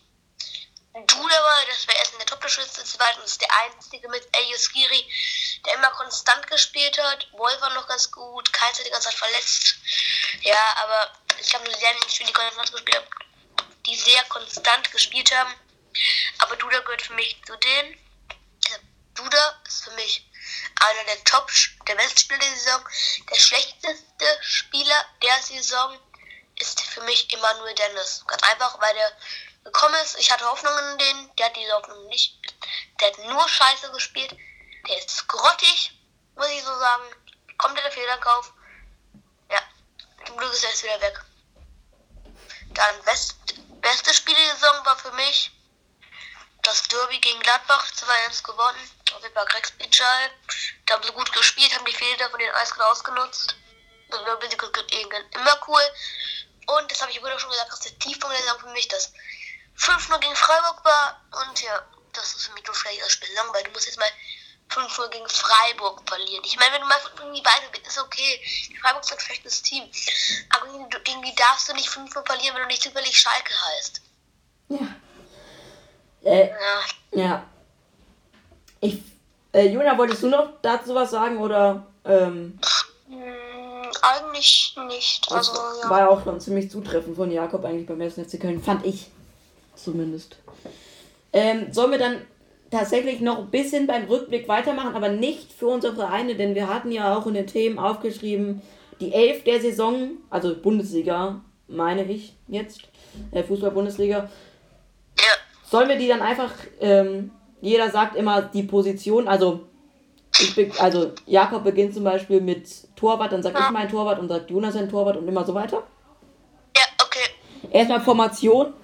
Duda war, das war erst in der Top-Torschütze, zweitens der einzige mit Elias Giri, der immer konstant gespielt hat. Wolf war noch ganz gut, Keins hat die ganze Zeit verletzt. Ja, aber ich habe nur sehr wenig Spiele, die konstant gespielt die sehr konstant gespielt haben. Aber Duda gehört für mich zu denen. Duda ist für mich einer der Top, der beste Spieler der Saison. Der schlechteste Spieler der Saison ist für mich Emmanuel Dennis. Ganz einfach, weil der gekommen ist. Ich hatte Hoffnungen in den, der hat diese Hoffnung nicht. Der hat nur Scheiße gespielt. Der ist grottig, muss ich so sagen. Kompletter Fehlerkauf. Ja, zum Glück ist er jetzt wieder weg. Dann best, beste Spiel der Saison war für mich das Derby gegen Gladbach 2-1 gewonnen. Auf jeden Fall Grex Pichal. Da haben sie gut gespielt, haben die Fehler von den Eiskern ausgenutzt. Das war immer cool. Und das habe ich wohl schon gesagt, dass der Tiefpunkt der Saison für mich das 5-0 gegen Freiburg war. Und ja, das ist für mich nur schlecht als Spiel weil du musst jetzt mal 5-0 gegen Freiburg verlieren. Ich meine, wenn du mal irgendwie weiter bist, ist okay. Freiburg ist ein schlechtes Team. Aber gegen die darfst du nicht 5-0 verlieren, wenn du nicht zufällig Schalke heißt. Ja. Äh, ja. ja. Ich, äh, Juna, wolltest du noch dazu was sagen oder? Ähm, hm, eigentlich nicht. Also, ja. War ja auch schon ziemlich zutreffend von Jakob eigentlich beim ersten FC Köln, fand ich zumindest. Ähm, sollen wir dann tatsächlich noch ein bisschen beim Rückblick weitermachen, aber nicht für unsere Vereine, denn wir hatten ja auch in den Themen aufgeschrieben, die Elf der Saison, also Bundesliga, meine ich jetzt, äh, Fußball-Bundesliga. Ja. Sollen wir die dann einfach, ähm, jeder sagt immer die Position, also ich also Jakob beginnt zum Beispiel mit Torwart, dann sag ja. ich mein Torwart und sagt Jonas sein Torwart und immer so weiter? Ja, okay. Erstmal Formation.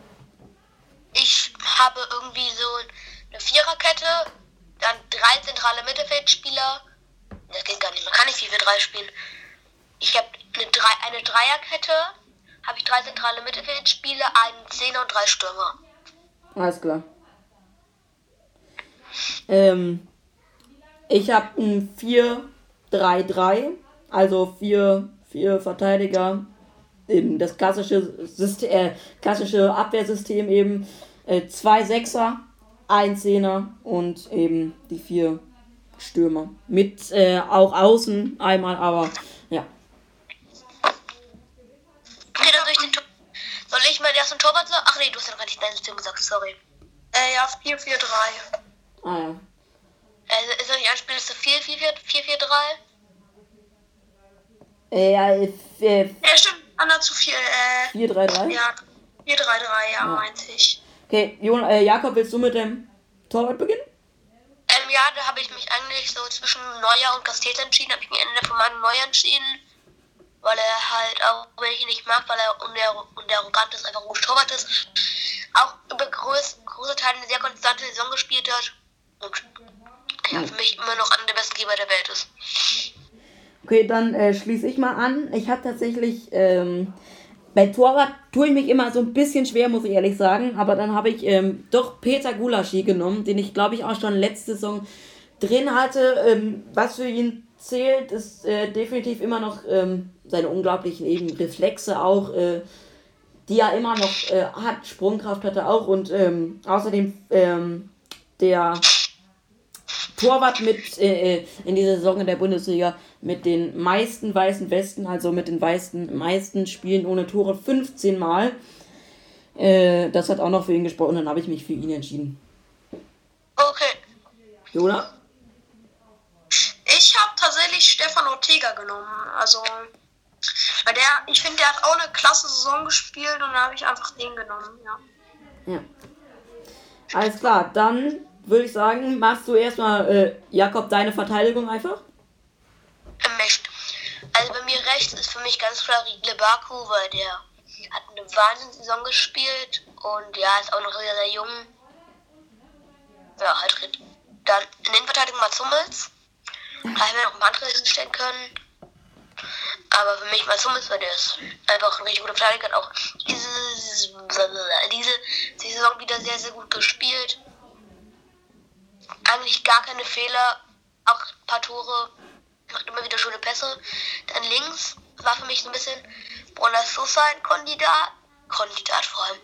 Ich habe irgendwie so eine Viererkette, dann drei zentrale Mittelfeldspieler. Das geht gar nicht, man kann nicht 4-4-3 spielen. Ich habe eine, drei, eine Dreierkette, habe ich drei zentrale Mittelfeldspieler, einen Zehner und drei Stürmer. Alles klar. Ähm, ich habe ein 4-3-3, also vier, vier Verteidiger, eben das klassische, System, äh, klassische Abwehrsystem eben, äh, zwei Sechser, ein Zehner und eben die vier Stürmer. Mit äh, auch außen einmal, aber ja. Okay, dann soll ich den Tor Soll ich mal erst ein Torwart sagen? Ach nee, du hast ja noch gar nicht dein System gesagt, sorry. Äh, ja, 4-4-3. Ah ja. Also ist das nicht ein Spiel, das 4-4-3? Äh, ja, äh, ja, stimmt. Anna zu 4, äh. 4-3-3? Ja, 4-3-3, ja, ja, meinte ich. Okay, Jon, äh, Jakob, willst du mit dem Torwart beginnen? Ähm, ja, da habe ich mich eigentlich so zwischen Neuer und Castells entschieden. Habe ich mich Ende von meinem Neuer entschieden. Weil er halt, auch wenn ich ihn nicht mag, weil er und der arrogant ist, einfach ein guter Torwart ist. Auch über groß, große Teile eine sehr konstante Saison gespielt hat. Und ja, für mich immer noch einer der besten Geber der Welt ist. Okay, dann äh, schließe ich mal an. Ich habe tatsächlich ähm, bei Torwart tue ich mich immer so ein bisschen schwer, muss ich ehrlich sagen. Aber dann habe ich ähm, doch Peter Gulaschi genommen, den ich glaube ich auch schon letzte Saison drin hatte. Ähm, was für ihn zählt, ist äh, definitiv immer noch ähm, seine unglaublichen eben Reflexe auch, äh, die er immer noch äh, hat. Sprungkraft hat er auch und ähm, außerdem ähm, der Torwart mit äh, äh, in dieser Saison in der Bundesliga mit den meisten weißen Westen, also mit den meisten, meisten Spielen ohne Tore 15 Mal. Äh, das hat auch noch für ihn gesprochen, dann habe ich mich für ihn entschieden. Okay. Jona? Ich habe tatsächlich Stefan Ortega genommen. Also, weil der, ich finde, der hat auch eine klasse Saison gespielt und da habe ich einfach den genommen, ja. Ja. Alles klar, dann würde ich sagen, machst du erstmal, äh, Jakob, deine Verteidigung einfach? Gemischt. Also bei mir rechts ist für mich ganz klar Rigle Baku, weil der hat eine Wahnsinnssaison gespielt und ja, ist auch noch sehr, sehr jung. Ja, halt Dann in den Verteidigung Mats Hummels. Da hätten wir noch ein paar andere hinstellen können. Aber für mich Mats Hummels, weil der ist einfach ein richtig guter Verteidiger, hat auch diese, diese, diese Saison wieder sehr, sehr gut gespielt eigentlich gar keine Fehler, auch ein paar Tore, macht immer wieder schöne Pässe. Dann links war für mich so ein bisschen Brunner Sosa ein Kandidat, Kandidat vor allem.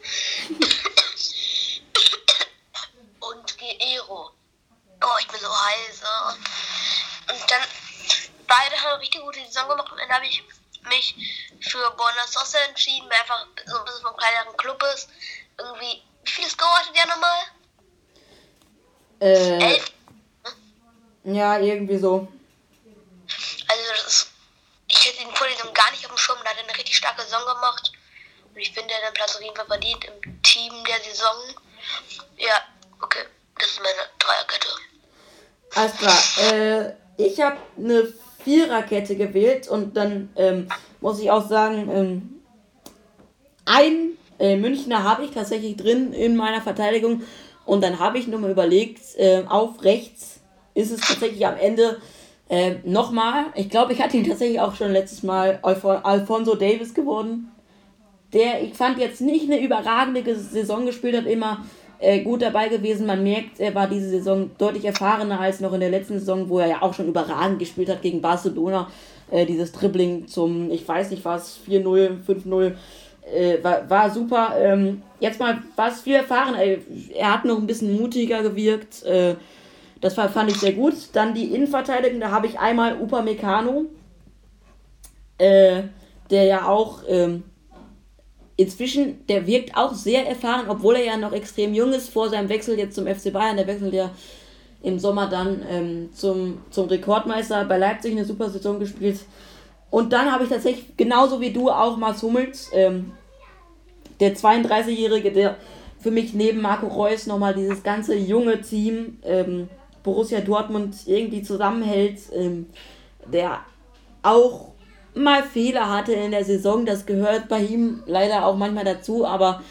Ero. Oh, ich bin so heiß. Oh. Und dann, beide haben eine richtig gute Saison gemacht und dann habe ich mich für Buenos entschieden, weil einfach so ein bisschen vom kleineren Club ist. Irgendwie, wie viele Score hattet ihr nochmal? Äh, Elf? Ja, irgendwie so. Also, das ist, ich hätte der Saison gar nicht auf dem Schirm, da hat er eine richtig starke Saison gemacht. Und ich finde, er hat den Platz auf jeden Fall verdient im Team der Saison. Ja, okay, das ist meine Dreierkette. Alles klar. Äh, ich habe eine Viererkette gewählt und dann ähm, muss ich auch sagen, ähm, ein äh, Münchner habe ich tatsächlich drin in meiner Verteidigung und dann habe ich nur mal überlegt, äh, auf rechts ist es tatsächlich am Ende äh, nochmal, ich glaube, ich hatte ihn tatsächlich auch schon letztes Mal Alfon Alfonso Davis geworden. Der, ich fand jetzt nicht eine überragende Saison gespielt hat, immer äh, gut dabei gewesen. Man merkt, er war diese Saison deutlich erfahrener als noch in der letzten Saison, wo er ja auch schon überragend gespielt hat gegen Barcelona. Äh, dieses Dribbling zum, ich weiß nicht was, 4-0, 5-0. Äh, war, war super. Ähm, jetzt mal war es viel erfahren. Er hat noch ein bisschen mutiger gewirkt. Äh, das war, fand ich sehr gut. Dann die Innenverteidigung, da habe ich einmal Upamecano, äh, der ja auch ähm, inzwischen, der wirkt auch sehr erfahren, obwohl er ja noch extrem jung ist vor seinem Wechsel jetzt zum FC Bayern. Der wechselt ja im Sommer dann ähm, zum, zum Rekordmeister bei Leipzig eine super Saison gespielt. Und dann habe ich tatsächlich, genauso wie du, auch Mats Hummels, ähm, der 32-Jährige, der für mich neben Marco Reus nochmal dieses ganze junge Team ähm, Borussia Dortmund irgendwie zusammenhält, ähm, der auch mal Fehler hatte in der Saison. Das gehört bei ihm leider auch manchmal dazu, aber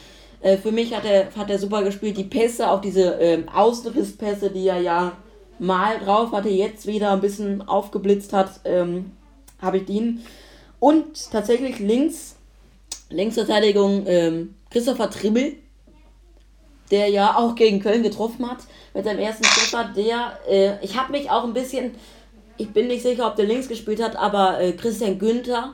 äh, für mich hat er, hat er super gespielt. Die Pässe, auch diese äh, Ausrisspässe, die er ja mal drauf hatte, jetzt wieder ein bisschen aufgeblitzt hat, ähm, habe ich den. Und tatsächlich links, Linksverteidigung, ähm, Christopher Tribbel, der ja auch gegen Köln getroffen hat mit seinem ersten Treffer. Der, äh, ich habe mich auch ein bisschen ich bin nicht sicher, ob der links gespielt hat, aber äh, Christian Günther,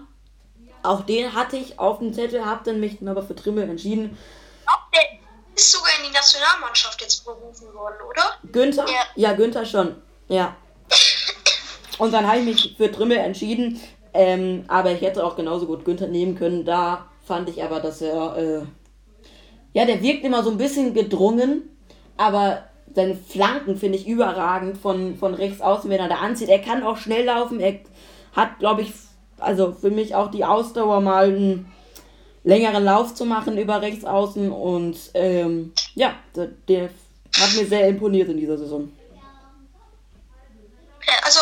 auch den hatte ich auf dem Zettel, habe dann mich aber für Trimmel entschieden. Auch der ist sogar in die Nationalmannschaft jetzt berufen worden, oder? Günther? Ja, ja Günther schon. Ja. Und dann habe ich mich für Trimmel entschieden, ähm, aber ich hätte auch genauso gut Günther nehmen können. Da fand ich aber, dass er, äh, ja, der wirkt immer so ein bisschen gedrungen, aber seine Flanken finde ich überragend von, von rechts außen, wenn er da anzieht. Er kann auch schnell laufen. Er hat, glaube ich, also für mich auch die Ausdauer, mal einen längeren Lauf zu machen über rechts außen. Und ähm, ja, der, der hat mir sehr imponiert in dieser Saison. Ja, also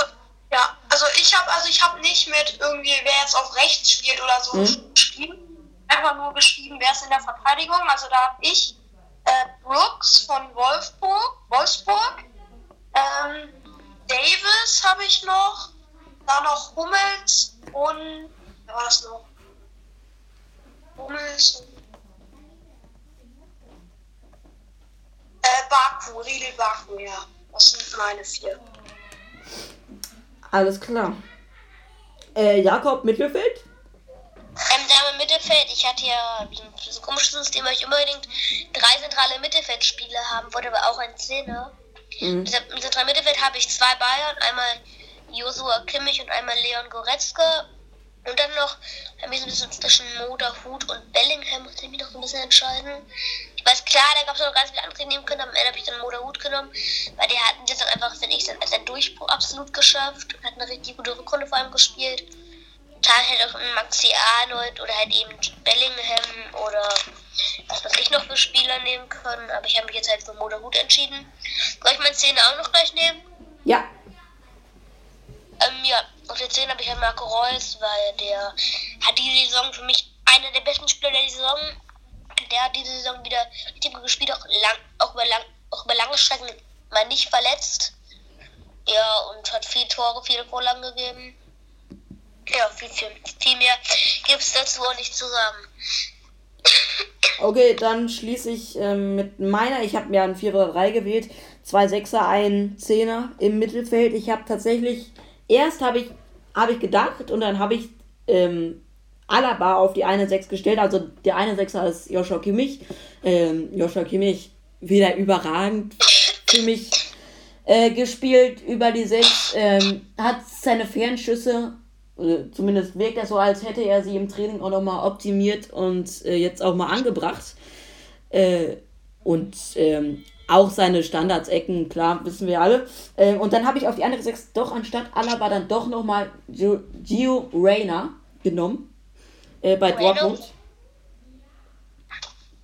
ich habe also ich habe nicht mit irgendwie, wer jetzt auf rechts spielt oder so mhm. geschrieben. Einfach nur geschrieben, wer ist in der Verteidigung. Also da habe ich äh, Brooks von Wolfsburg, Wolfsburg. Ähm, Davis habe ich noch. Dann noch Hummels und. Wer war das noch? Hummels und. Äh, Baku, Riedel Baku, ja. Das sind meine vier. Alles klar. Äh, Jakob, Mittelfeld? Ähm, da im Mittelfeld, ich hatte ja so ein komisches System, weil ich unbedingt drei zentrale Mittelfeldspiele haben wollte, aber auch ein Zehner. Mhm. Im zentralen Mittelfeld habe ich zwei Bayern, einmal Josua Kimmich und einmal Leon Goretzka. Und dann noch ein bisschen zwischen Motor, Hut und Bellingham, muss ich mich noch ein bisschen entscheiden. Ich weiß klar, da gab es noch ganz viele andere, die nehmen können, aber am Ende habe ich dann Motor Hut genommen, weil der hatten jetzt dann einfach, finde ich, als ein Durchbruch absolut geschafft und hat eine richtig gute Rückrunde vor allem gespielt. Dann halt auch Maxi Arnold oder halt eben Bellingham oder was weiß ich noch für Spieler nehmen können. Aber ich habe mich jetzt halt für Moderhut entschieden. Soll ich meine Szene auch noch gleich nehmen? Ja. Ähm, ja, auf der 10 habe ich halt Marco Reus, weil der hat diese Saison für mich einer der besten Spieler der Saison. Der hat diese Saison wieder richtig gut gespielt, auch, lang, auch, über, lang, auch über lange Strecken mal nicht verletzt. Ja, und hat viele Tore, viele Vorlagen gegeben. Ja, viel, viel, viel mehr gibt es dazu auch nicht zu sagen. Okay, dann schließe ich ähm, mit meiner. Ich habe mir einen 4-3 gewählt. Zwei Sechser, ein Zehner im Mittelfeld. Ich habe tatsächlich, erst habe ich, hab ich gedacht und dann habe ich ähm, Alaba auf die eine 6 gestellt. Also der eine Sechser ist Joshua Kimmich. Ähm, Joshua Kimmich wieder überragend. für mich äh, gespielt über die Sechs, ähm, hat seine Fernschüsse, äh, zumindest wirkt er so, als hätte er sie im Training auch nochmal optimiert und äh, jetzt auch mal angebracht. Äh, und ähm, auch seine Standardsecken, klar, wissen wir alle. Äh, und dann habe ich auf die andere Sechs doch anstatt Alaba dann doch nochmal Gio Reyna genommen. Äh, bei Dortmund.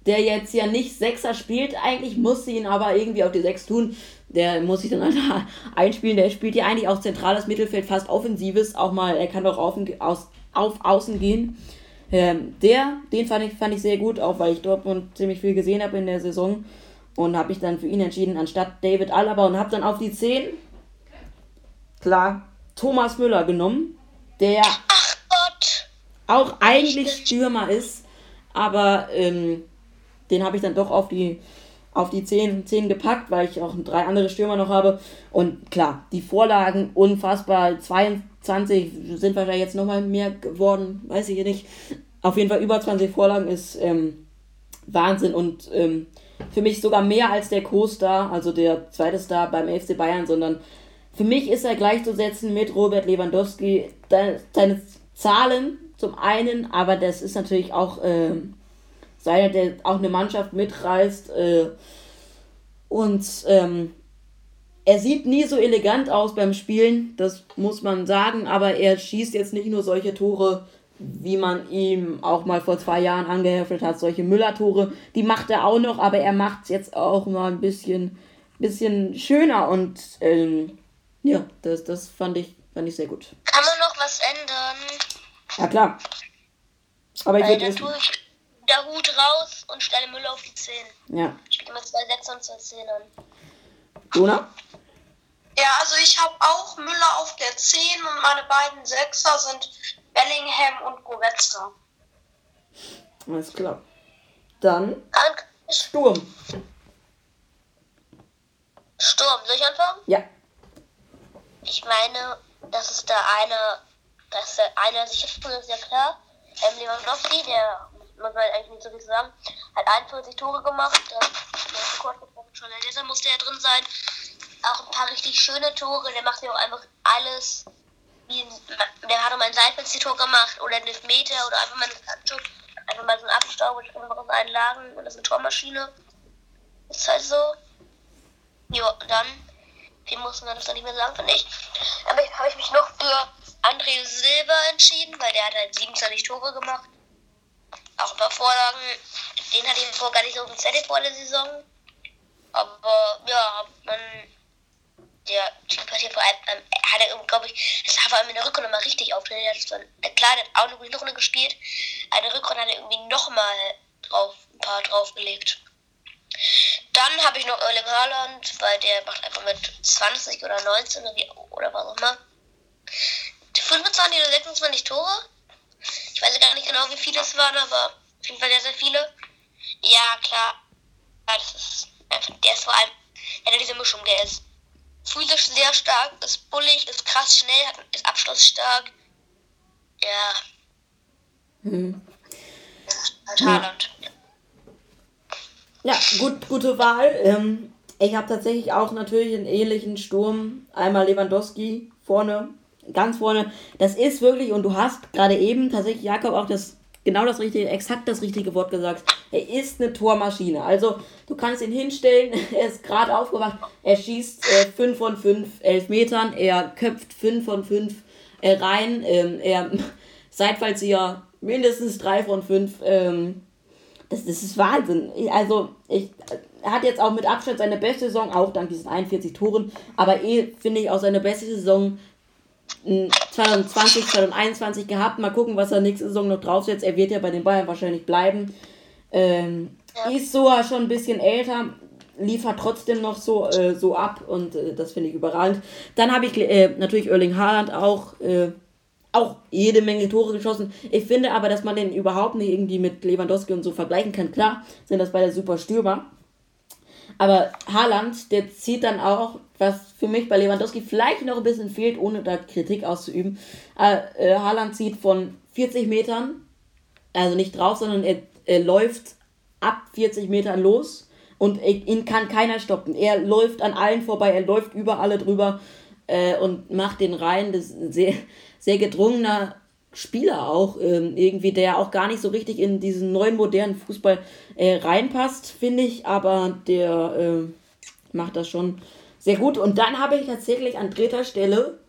Der jetzt ja nicht Sechser spielt, eigentlich musste ihn aber irgendwie auf die Sechs tun. Der muss sich dann halt [LAUGHS] einspielen. Der spielt ja eigentlich auch zentrales Mittelfeld, fast offensives. Auch mal, er kann auch auf, aus, auf Außen gehen. Ähm, der, den fand ich, fand ich sehr gut, auch weil ich Dortmund ziemlich viel gesehen habe in der Saison. Und habe ich dann für ihn entschieden, anstatt David Alaba. Und habe dann auf die 10, klar, Thomas Müller genommen. Der auch eigentlich Stürmer ist. Aber ähm, den habe ich dann doch auf die, auf die 10, 10 gepackt, weil ich auch drei andere Stürmer noch habe. Und klar, die Vorlagen unfassbar. 22 sind wahrscheinlich jetzt nochmal mehr geworden, weiß ich nicht. Auf jeden Fall über 20 Vorlagen ist ähm, Wahnsinn und ähm, für mich sogar mehr als der Co-Star, also der zweite Star beim FC Bayern, sondern für mich ist er gleichzusetzen mit Robert Lewandowski. Seine Zahlen zum einen, aber das ist natürlich auch äh, seiner, der auch eine Mannschaft mitreißt. Äh, und ähm, er sieht nie so elegant aus beim Spielen, das muss man sagen, aber er schießt jetzt nicht nur solche Tore, wie man ihm auch mal vor zwei Jahren angeheftet hat, solche Müller-Tore, die macht er auch noch, aber er macht es jetzt auch mal ein bisschen, bisschen schöner und ähm, ja, das, das fand, ich, fand ich sehr gut. Kann man noch was ändern? Ja, klar. Aber ich würde der Hut raus und stelle Müller auf die 10. Ja. Ich spiele immer zwei Sätze und zwei Zehnern. Jona? Ja, also ich habe auch Müller auf der 10 und meine beiden Sechser sind Bellingham und Goretzka. Alles klar. Dann. Sturm. Sturm, soll ich anfangen? Ja. Ich meine, das ist der eine, das ist der eine sicher ist ja klar. Ähm, Lewandowski, der man eigentlich nicht so viel sagen, hat 41 Tore gemacht. Gebrochen schon. Der musste ja drin sein. Auch ein paar richtig schöne Tore. Der macht ja auch einfach alles. Der hat mal ein Seitwärts-Tor gemacht oder einen Meter oder einfach mal einen Einfach mal so einen Abstauber einfach aus allen Lagen und das ist eine Tormaschine. Ist halt so. Ja, dann, viel muss man das dann nicht mehr sagen, finde ich. Aber habe ich mich noch für André Silva entschieden, weil der hat halt 27 Tore gemacht. Auch ein paar Vorlagen. Den hatte ich vorher gar nicht so im Zettel vor der Saison. Aber ja, man. Der Typ hat hier vor allem, ähm, hat er, glaube ich, es war vor allem in der Rückrunde mal richtig auftreten. Er hat so ein, klar, der hat auch eine gute Runde gespielt. Eine Rückrunde hat er irgendwie nochmal drauf, ein paar draufgelegt. Dann habe ich noch Erling Haaland, weil der macht einfach mit 20 oder 19 oder, wie, oder was auch immer. 25 oder 26 Tore. Ich weiß gar nicht genau, wie viele es waren, aber auf jeden Fall sehr, sehr viele. Ja, klar. Ja, das ist einfach, der ist vor allem, der hat diese Mischung, der ist physisch sehr stark, ist bullig, ist krass schnell, ist abschlussstark. Ja. Hm. Halt Haaland. Ja, gut, gute Wahl. Ähm, ich habe tatsächlich auch natürlich einen ähnlichen Sturm. Einmal Lewandowski vorne, ganz vorne. Das ist wirklich, und du hast gerade eben tatsächlich, Jakob, auch das genau das richtige, exakt das richtige Wort gesagt. Er ist eine Tormaschine. Also du kannst ihn hinstellen, [LAUGHS] er ist gerade aufgewacht, er schießt 5 äh, von 5 Elfmetern, er köpft 5 von 5 äh, rein, ähm, er [LAUGHS] Seitfallzieher mindestens 3 von 5. Ähm, das, das ist Wahnsinn. Also, ich, er hat jetzt auch mit Abstand seine beste Saison, auch dank diesen 41 Toren, aber eh finde ich auch seine beste Saison 2020, 2021 gehabt. Mal gucken, was er nächste Saison noch draufsetzt. Er wird ja bei den Bayern wahrscheinlich bleiben. Ähm, ja. Ist so schon ein bisschen älter, liefert trotzdem noch so, äh, so ab und äh, das finde ich überragend. Dann habe ich äh, natürlich Erling Haaland auch äh, auch jede Menge Tore geschossen. Ich finde aber, dass man den überhaupt nicht irgendwie mit Lewandowski und so vergleichen kann. Klar sind das beide super Stürmer. Aber Haaland, der zieht dann auch, was für mich bei Lewandowski vielleicht noch ein bisschen fehlt, ohne da Kritik auszuüben. Äh, äh Haaland zieht von 40 Metern, also nicht drauf, sondern er, er läuft ab 40 Metern los. und ihn kann keiner stoppen. Er läuft an allen vorbei, er läuft über alle drüber äh, und macht den rein. Das ist ein sehr, sehr gedrungener Spieler auch, ähm, irgendwie, der auch gar nicht so richtig in diesen neuen modernen Fußball äh, reinpasst, finde ich, aber der äh, macht das schon sehr gut. Und dann habe ich tatsächlich an dritter Stelle,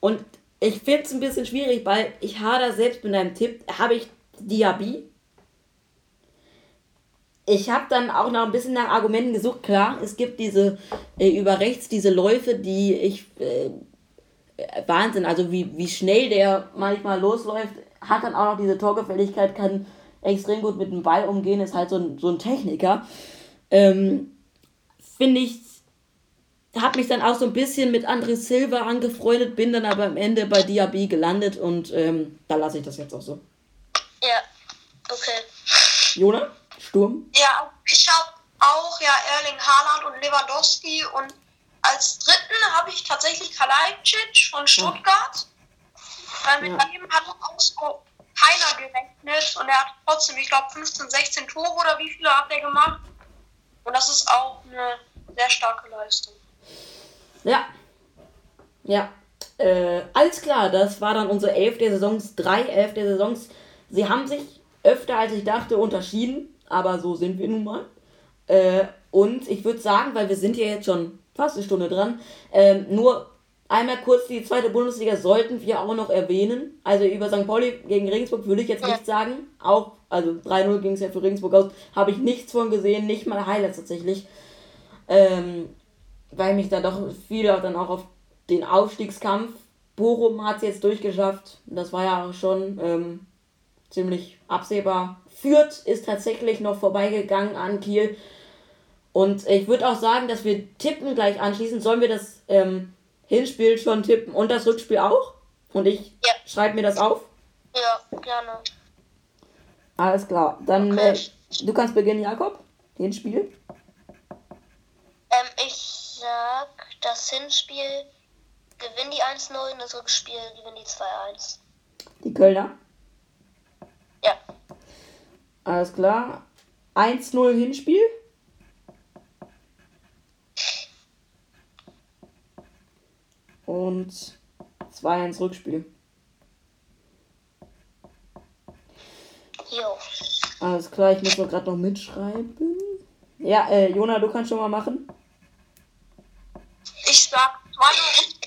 und ich finde es ein bisschen schwierig, weil ich hader selbst mit einem Tipp, habe ich Diaby. Ich habe dann auch noch ein bisschen nach Argumenten gesucht. Klar, es gibt diese äh, über rechts, diese Läufe, die ich äh, Wahnsinn, also wie, wie schnell der manchmal losläuft, hat dann auch noch diese Torgefälligkeit, kann extrem gut mit dem Ball umgehen, ist halt so ein, so ein Techniker. Ähm, Finde ich, habe mich dann auch so ein bisschen mit André Silva angefreundet, bin dann aber am Ende bei Diaby gelandet und ähm, da lasse ich das jetzt auch so. Ja, okay. Jona? Sturm? Ja, ich habe auch ja Erling Haaland und Lewandowski und als dritten habe ich tatsächlich Kalajdzic von Stuttgart. Weil mit Ja. ihm hat auch so keiner gerechnet und er hat trotzdem, ich glaube, 15, 16 Tore oder wie viele hat er gemacht. Und das ist auch eine sehr starke Leistung. Ja. Ja. Äh, alles klar, das war dann unsere elf der Saisons, drei elf der Saisons. Sie haben sich öfter als ich dachte unterschieden, aber so sind wir nun mal. Äh, und ich würde sagen, weil wir sind ja jetzt schon fast eine Stunde dran, ähm, nur einmal kurz die zweite Bundesliga sollten wir auch noch erwähnen. Also über St. Pauli gegen Regensburg würde ich jetzt nicht sagen. Auch, also 3-0 ging es ja für Regensburg aus. Habe ich nichts von gesehen, nicht mal Highlights tatsächlich. Ähm, weil mich da doch viel dann auch auf den Aufstiegskampf. Bochum hat es jetzt durchgeschafft. Das war ja auch schon ähm, ziemlich absehbar. Fürth ist tatsächlich noch vorbeigegangen an Kiel. Und ich würde auch sagen, dass wir tippen gleich anschließend. Sollen wir das ähm, Hinspiel schon tippen und das Rückspiel auch? Und ich Ja. schreibe mir das auf. Ja, gerne. Alles klar. Dann Okay. äh, du kannst beginnen, Jakob. Hinspiel. Ähm, ich sag, das Hinspiel gewinnen die 1-0 und das Rückspiel gewinnen die 2-1. Die Kölner. Ja. Alles klar. 1-0 Hinspiel. Und 2-1 Rückspiel. Jo. Alles klar, ich muss doch gerade noch mitschreiben. Ja, äh, Jona, du kannst schon mal machen. Ich sag 2-0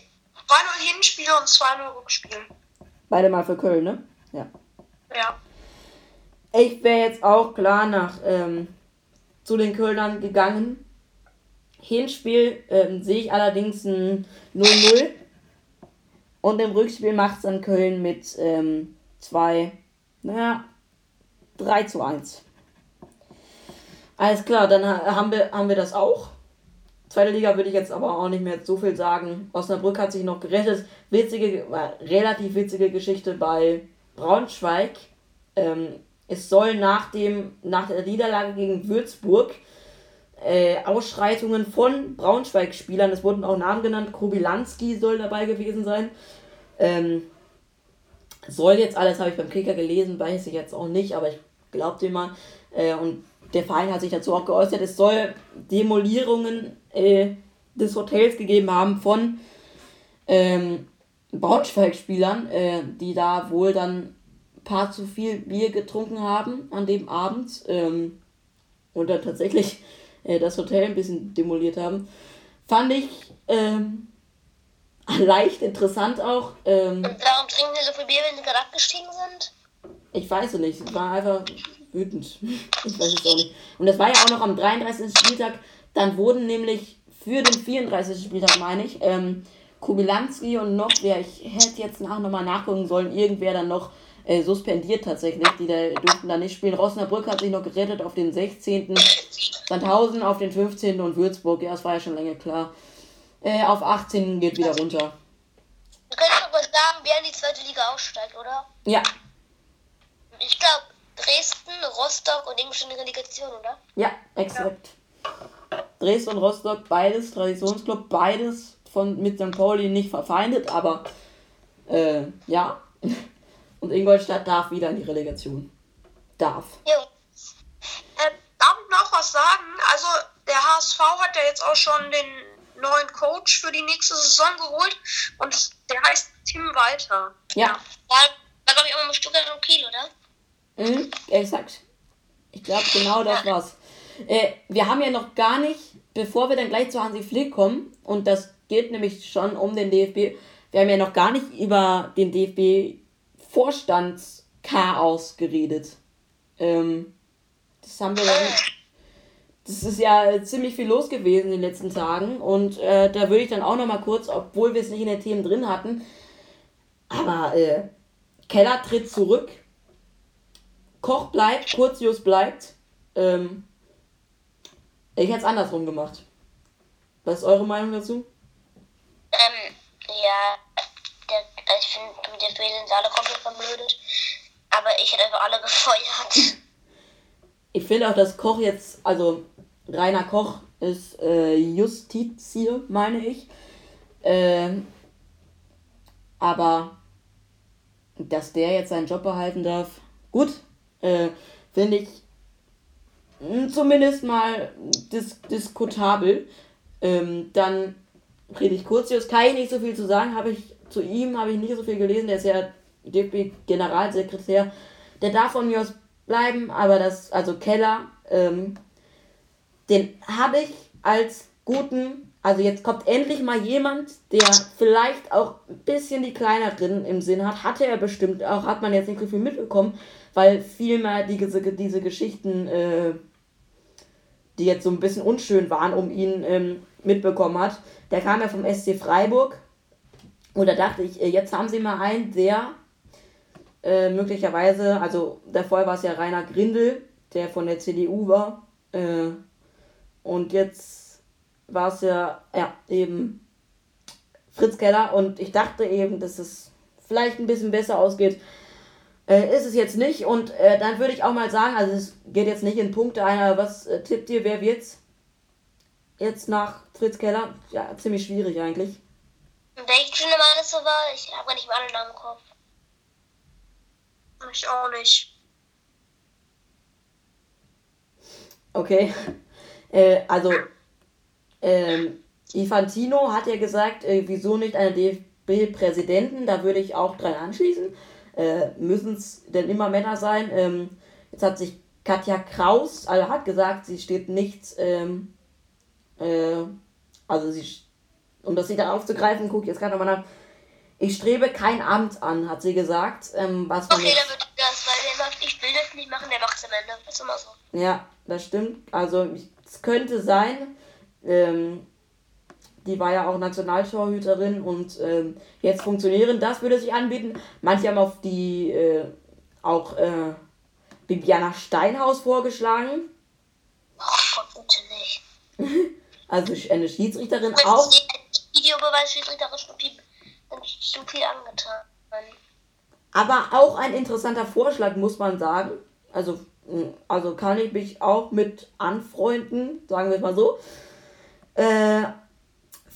2-0 Hinspiel und 2-0 Rückspiel. Beide mal für Köln, ne? Ja. Ja. Ich wäre jetzt auch klar nach ähm, zu den Kölnern gegangen. Hinspiel ähm, sehe ich allerdings ein 0-0. Und im Rückspiel macht es dann Köln mit ähm, 2, naja, 3 zu 1. Alles klar, dann ha- haben wir, haben wir das auch. Zweite Liga würde ich jetzt aber auch nicht mehr so viel sagen. Osnabrück hat sich noch gerettet. Witzige, äh, relativ witzige Geschichte bei Braunschweig. Ähm, es soll nach, dem, nach der Niederlage gegen Würzburg äh, Ausschreitungen von Braunschweig-Spielern, es wurden auch Namen genannt, Kobilanski soll dabei gewesen sein. Ähm, soll jetzt alles, habe ich beim Kicker gelesen, weiß ich jetzt auch nicht, aber ich glaube dem mal. Äh, und der Verein hat sich dazu auch geäußert, es soll Demolierungen äh, des Hotels gegeben haben von ähm, Braunschweig-Spielern, äh, die da wohl dann paar zu viel Bier getrunken haben an dem Abend ähm, und dann tatsächlich [LAUGHS] äh, das Hotel ein bisschen demoliert haben. Fand ich ähm, [LAUGHS] leicht interessant auch. Ähm, Und warum trinken die so viel Bier, wenn sie gerade abgestiegen sind? ich weiß es nicht, es war einfach wütend. [LAUGHS] Ich weiß es auch nicht. Und das war ja auch noch am 33. Spieltag. Dann wurden nämlich für den 34. Spieltag, meine ich, ähm, Kubilanski und noch, wer ich hätte jetzt nach nochmal nachgucken sollen, irgendwer dann noch äh, suspendiert tatsächlich. Die da, durften da nicht spielen. Rosnabrück hat sich noch gerettet auf den 16. Sandhausen auf den 15. und Würzburg, ja, das war ja schon lange klar. Äh, auf 18 geht wieder runter. Du doch mal sagen, wer in die zweite Liga aussteigt, oder? Ja, Ich glaube, Dresden, Rostock und irgendwo schon eine Relegation, oder? Ja, exakt. Dresden und Rostock, beides Traditionsclub, beides von mit St. Pauli nicht verfeindet, aber äh, ja. Und Ingolstadt darf wieder in die Relegation. Darf. Jo. Ähm, darf ich noch was sagen? Also, der HSV hat ja jetzt auch schon den neuen Coach für die nächste Saison geholt und der heißt Tim Walter. Ja, War, war glaube ich, auch mit Stuttgart und Kiel, oder? mhm, exakt. Ich glaube, genau das war's. Äh, wir haben ja noch gar nicht, bevor wir dann gleich zu Hansi Flick kommen, und das geht nämlich schon um den DFB, wir haben ja noch gar nicht über den DFB-Vorstandschaos geredet. Ähm, das haben wir das ist ja ziemlich viel los gewesen in den letzten Tagen und äh, da würde ich dann auch noch mal kurz, obwohl wir es nicht in den Themen drin hatten, aber äh, Keller tritt zurück, Koch bleibt, Kurzius bleibt. Ähm, ich hätte es andersrum gemacht. Was ist eure Meinung dazu? Ähm, ja, ich finde, mit der Spiel sind alle komplett verblödet. Aber ich hätte einfach alle [LAUGHS] gefeuert. Ich finde auch, dass Koch jetzt, also Rainer Koch ist äh, Justizier, meine ich. Ähm, aber dass der jetzt seinen Job behalten darf, gut, äh, finde ich mh, zumindest mal dis diskutabel. Ähm, dann Friedrich Kurzius, kann ich nicht so viel zu sagen, habe ich zu ihm habe ich nicht so viel gelesen, der ist ja DFB-Generalsekretär. Der darf von mir aus bleiben, aber das, also Keller, ähm, den habe ich als guten, also jetzt kommt endlich mal jemand, der vielleicht auch ein bisschen die kleineren im Sinn hat. Hatte er bestimmt auch, hat man jetzt nicht so viel mitbekommen, weil vielmehr die, diese, diese Geschichten, äh, die jetzt so ein bisschen unschön waren, um ihn ähm, mitbekommen hat. Der kam ja vom SC Freiburg. Und da dachte ich, äh, jetzt haben sie mal einen, der äh, möglicherweise, also davor war es ja Rainer Grindel, der von der CDU war. Äh, und jetzt war es ja, ja, eben Fritz Keller. Und ich dachte eben, dass es vielleicht ein bisschen besser ausgeht. Äh, ist es jetzt nicht. Und äh, dann würde ich auch mal sagen, also es geht jetzt nicht in Punkte ein, aber was äh, tippt ihr, wer wird's? Jetzt nach Fritz Keller? Ja, ziemlich schwierig eigentlich. Welche Stunde war das so war? Ich habe gar nicht mal alle Namen im Kopf. Ich auch nicht. Okay. [LAUGHS] Äh, also, ähm, Infantino hat ja gesagt, äh, wieso nicht einen DFB-Präsidenten? Da würde ich auch dran anschließen. Äh, Müssen es denn immer Männer sein? Ähm, jetzt hat sich Katja Kraus, also hat gesagt, sie steht nichts, ähm, äh, also sie, um das wieder aufzugreifen, gucke ich jetzt gerade nochmal nach. Ich strebe kein Amt an, hat sie gesagt. Ähm, was Okay, jetzt- dann wird das, weil der sagt, ich will das nicht machen, der macht es am Ende. Das ist immer so. Ja, das stimmt. Also ich- es könnte sein. Ähm, die war ja auch Nationaltorhüterin und ähm, jetzt funktionieren. Das würde sich anbieten. Manche haben auf die äh, auch äh, Bibiana Steinhaus vorgeschlagen. Oh Gott, bitte nicht. [LAUGHS] Also eine Schiedsrichterin Wenn auch. sie als Videobeweisschiedsrichter schon viel, angetan. Aber auch ein interessanter Vorschlag, muss man sagen. Also, mh, also kann ich mich auch mit anfreunden, sagen wir es mal so. Äh,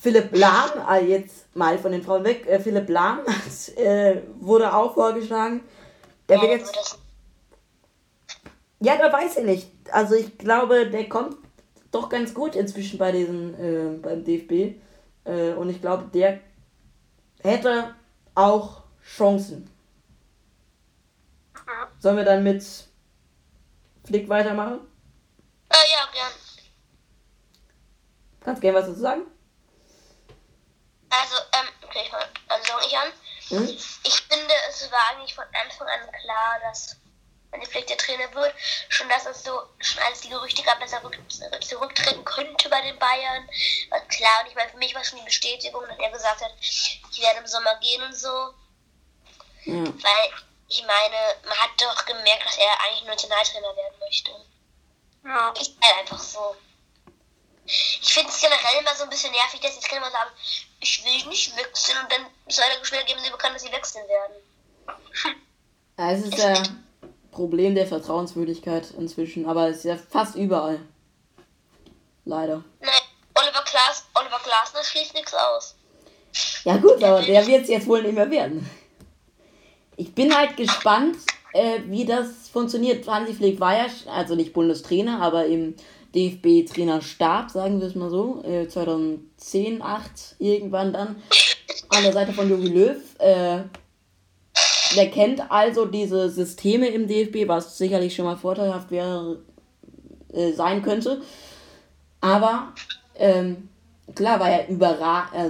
Philipp Lahm, äh, jetzt mal von den Frauen weg, äh, Philipp Lahm [LAUGHS] äh, wurde auch vorgeschlagen. Der wird jetzt. Ja, da weiß ich nicht. Also ich glaube, der kommt doch ganz gut inzwischen bei diesen, äh, beim DFB. Äh, und ich glaube, der hätte auch Chancen. Sollen wir dann mit Flick weitermachen? äh, ja, gern. Kannst gerne was dazu sagen? Also, ähm, okay, ich mal, also ich an. Hm? Ich finde, es war eigentlich von Anfang an klar, dass wenn Flick der Trainer wird, schon dass es so, schon als die Gerüchte gab, dass er rück, zurücktreten könnte bei den Bayern. War klar, und ich meine, für mich war schon die Bestätigung, dass er gesagt hat, ich werde im Sommer gehen und so. Ja. Weil, ich meine, man hat doch gemerkt, dass er eigentlich Nationaltrainer werden möchte. Ja. Ist halt einfach so. Ich finde es generell immer so ein bisschen nervig, dass jetzt kann man sagen, ich will nicht wechseln und dann zwei Tage später geben sie bekannt, dass sie wechseln werden. ja es ist ja Problem der Vertrauenswürdigkeit inzwischen, aber es ist ja fast überall. Leider. Nein, Oliver, Klaas, Oliver Glasner schließt nichts aus. Ja gut, aber der wird es jetzt wohl nicht mehr werden. Ich bin halt gespannt, äh, wie das funktioniert. Hansi Flick war ja, also nicht Bundestrainer, aber im DFB-Trainerstab, sagen wir es mal so, äh, 2010, 8 irgendwann dann an der Seite von Jogi Löw. Äh, der kennt also diese Systeme im DFB, was sicherlich schon mal vorteilhaft wäre, äh, sein könnte. Aber ähm, klar war er überra äh,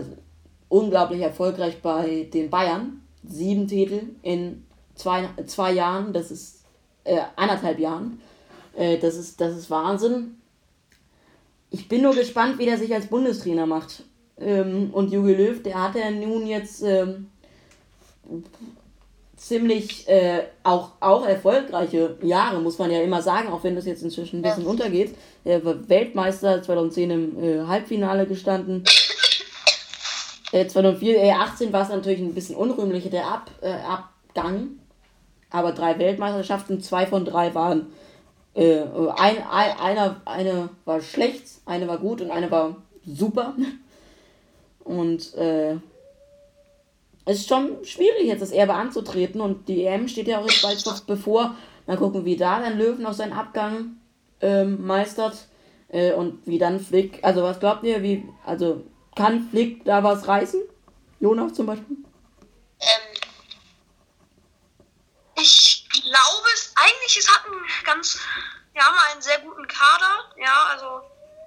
unglaublich erfolgreich bei den Bayern. Sieben Titel in zwei, zwei Jahren, das ist äh, anderthalb Jahren. Äh, das, ist, das ist Wahnsinn. Ich bin nur gespannt, wie der sich als Bundestrainer macht. Ähm, und Jogi Löw, der hat ja nun jetzt ähm, ziemlich äh, auch, auch erfolgreiche Jahre, muss man ja immer sagen, auch wenn das jetzt inzwischen ein bisschen ja. untergeht. Er war Weltmeister 2010 im äh, Halbfinale gestanden. Äh, 2004, äh, 18 war es natürlich ein bisschen unrühmlicher, der Ab, äh, Abgang. Aber drei Weltmeisterschaften, zwei von drei waren. Äh, ein, ein, einer, eine war schlecht, eine war gut und eine war super. Und äh, es ist schon schwierig, jetzt das Erbe anzutreten. Und die EM steht ja auch jetzt bald noch bevor. Mal gucken, wie da dann Löwen noch seinen Abgang ähm, meistert. Äh, und wie dann Flick. Also, was glaubt ihr, wie. Also, kann Flick da was reißen? Jonas zum Beispiel? Ähm, ich glaube es eigentlich, es hat einen ganz. Wir haben einen sehr guten Kader. Ja, also.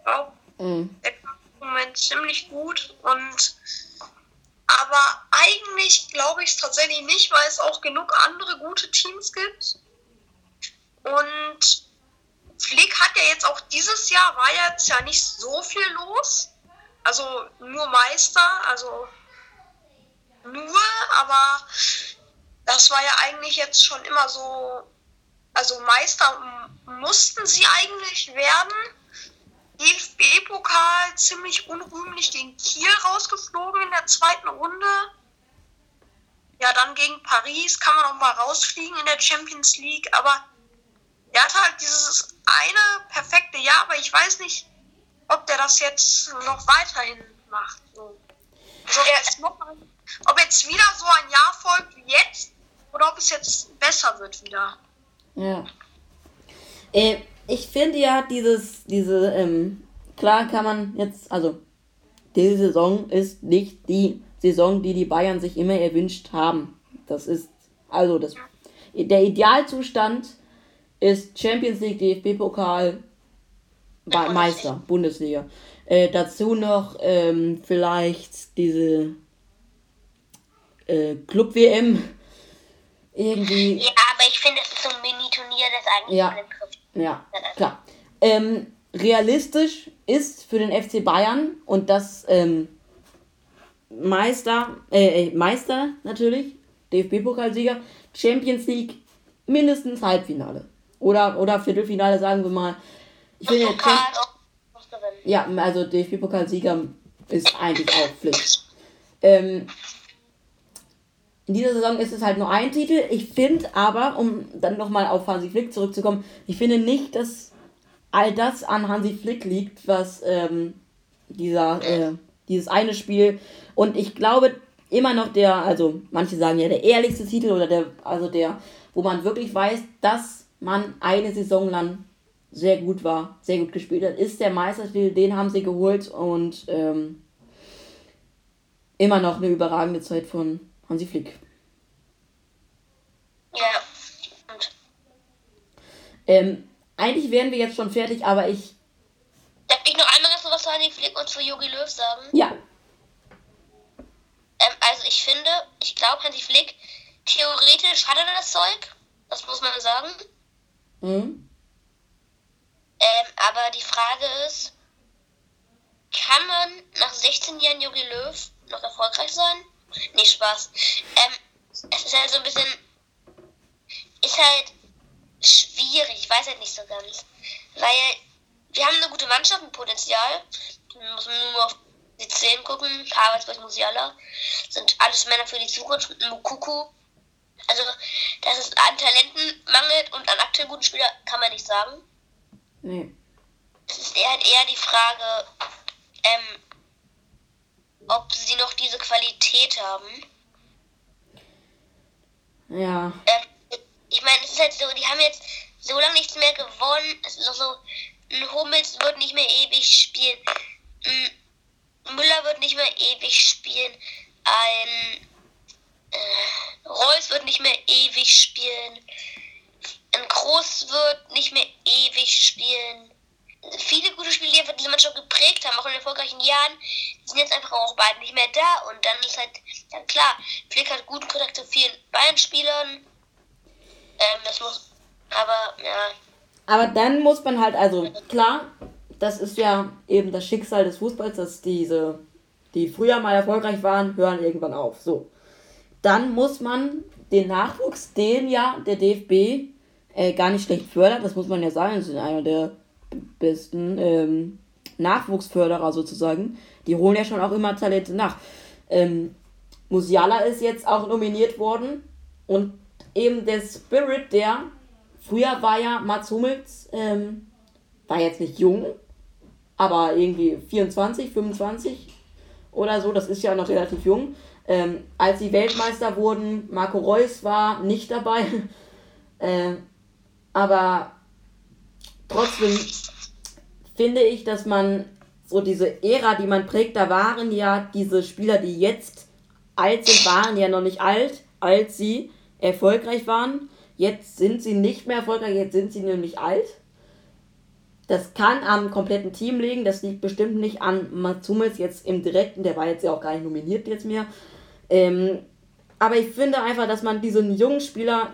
Auch, mhm. Der im Moment ziemlich gut und aber eigentlich glaube ich es tatsächlich nicht, weil es auch genug andere gute Teams gibt. Und Flick hat ja jetzt auch dieses Jahr war jetzt ja nicht so viel los. Also nur Meister, also nur, aber das war ja eigentlich jetzt schon immer so. Also Meister mussten sie eigentlich werden. DFB-Pokal ziemlich unrühmlich gegen Kiel rausgeflogen in der zweiten Runde. Ja, dann gegen Paris kann man auch mal rausfliegen in der Champions League, aber er hat halt dieses eine perfekte Jahr, aber ich weiß nicht, ob der das jetzt noch weiterhin macht. So. Also ob jetzt wieder so ein Jahr folgt wie jetzt oder ob es jetzt besser wird wieder. Ja. Äh, ich finde ja dieses, diese, ähm, klar kann man jetzt, also diese Saison ist nicht die Saison, die die Bayern sich immer erwünscht haben. Das ist, also das, der Idealzustand ist Champions League, DFB-Pokal, Meister, Bundesliga. Äh, dazu noch ähm, vielleicht diese äh, Club-WM. Irgendwie. Ja, aber ich finde, es ist so ein Mini-Turnier, das eigentlich ja. Ja, klar. Ähm, realistisch ist für den FC Bayern und das ähm, Meister, äh, äh Meister natürlich, DFB-Pokalsieger, Champions League mindestens Halbfinale. Oder, oder Viertelfinale, sagen wir mal. Ich finde ja, ja, also DFB-Pokalsieger ist eigentlich auch Pflicht. Ähm, in dieser Saison ist es halt nur ein Titel. Ich finde aber, um dann nochmal auf Hansi Flick zurückzukommen, ich finde nicht, dass all das an Hansi Flick liegt, was ähm, dieser, äh, dieses eine Spiel. Und ich glaube immer noch der, also manche sagen ja der ehrlichste Titel oder der, also der, wo man wirklich weiß, dass man eine Saison lang sehr gut war, sehr gut gespielt hat, ist der Meistertitel, den haben sie geholt und ähm, immer noch eine überragende Zeit von Hansi Flick. Ja. Und? Ähm, eigentlich wären wir jetzt schon fertig, aber ich. Darf ich noch einmal was zu Hansi Flick und zu Jogi Löw sagen? Ja. Ähm, also ich finde, ich glaube, Hansi Flick, theoretisch hat er das Zeug. Das muss man sagen. Mhm. Ähm, aber die Frage ist, kann man nach 16 Jahren Jogi Löw noch erfolgreich sein? Nee, Spaß. Ähm, es ist halt so ein bisschen ist halt schwierig. Ich weiß halt nicht so ganz. Weil wir haben eine gute Mannschaft mit Potenzial. Wir müssen nur auf die 10 gucken. Arbeitswelt Musiala. Sind alles Männer für die Zukunft. Mit Mukuku. Also, dass es an Talenten mangelt und an aktuell guten Spielern, kann man nicht sagen. Nee. Es ist eher, eher die Frage, ähm, ob sie noch diese Qualität haben. Ja. Ähm, ich meine, es ist halt so, die haben jetzt so lange nichts mehr gewonnen. Es ist noch so, ein Hummels wird nicht mehr ewig spielen. Ein Müller wird nicht mehr ewig spielen. Ein äh, Reus wird nicht mehr ewig spielen. Ein Groß wird nicht mehr ewig spielen. Viele gute Spiele, die einfach diese Mannschaft geprägt haben, auch in erfolgreichen Jahren, sind jetzt einfach auch beide nicht mehr da. Und dann ist halt, dann klar, Flick hat guten Kontakt zu vielen Bayern-Spielern. Ähm, das muss, aber, ja. Aber dann muss man halt, also klar, das ist ja eben das Schicksal des Fußballs, dass diese, die früher mal erfolgreich waren, hören irgendwann auf. So. Dann muss man den Nachwuchs, den ja der DFB äh, gar nicht schlecht fördert, das muss man ja sagen, das sind einer der besten ähm, Nachwuchsförderer sozusagen. Die holen ja schon auch immer Talente nach. Ähm, Musiala ist jetzt auch nominiert worden und eben der Spirit, der früher war ja Mats Hummels, ähm, war jetzt nicht jung, aber irgendwie 24, 25 oder so, das ist ja noch relativ jung. Ähm, als sie Weltmeister wurden, Marco Reus war nicht dabei. [LAUGHS] äh, aber trotzdem finde ich, dass man so diese Ära, die man prägt, da waren ja diese Spieler, die jetzt alt sind, waren ja noch nicht alt, als sie erfolgreich waren. Jetzt sind sie nicht mehr erfolgreich, jetzt sind sie nämlich alt. Das kann am kompletten Team liegen, das liegt bestimmt nicht an Matsumis jetzt im Direkten, der war jetzt ja auch gar nicht nominiert jetzt mehr. Ähm, aber ich finde einfach, dass man diesen jungen Spieler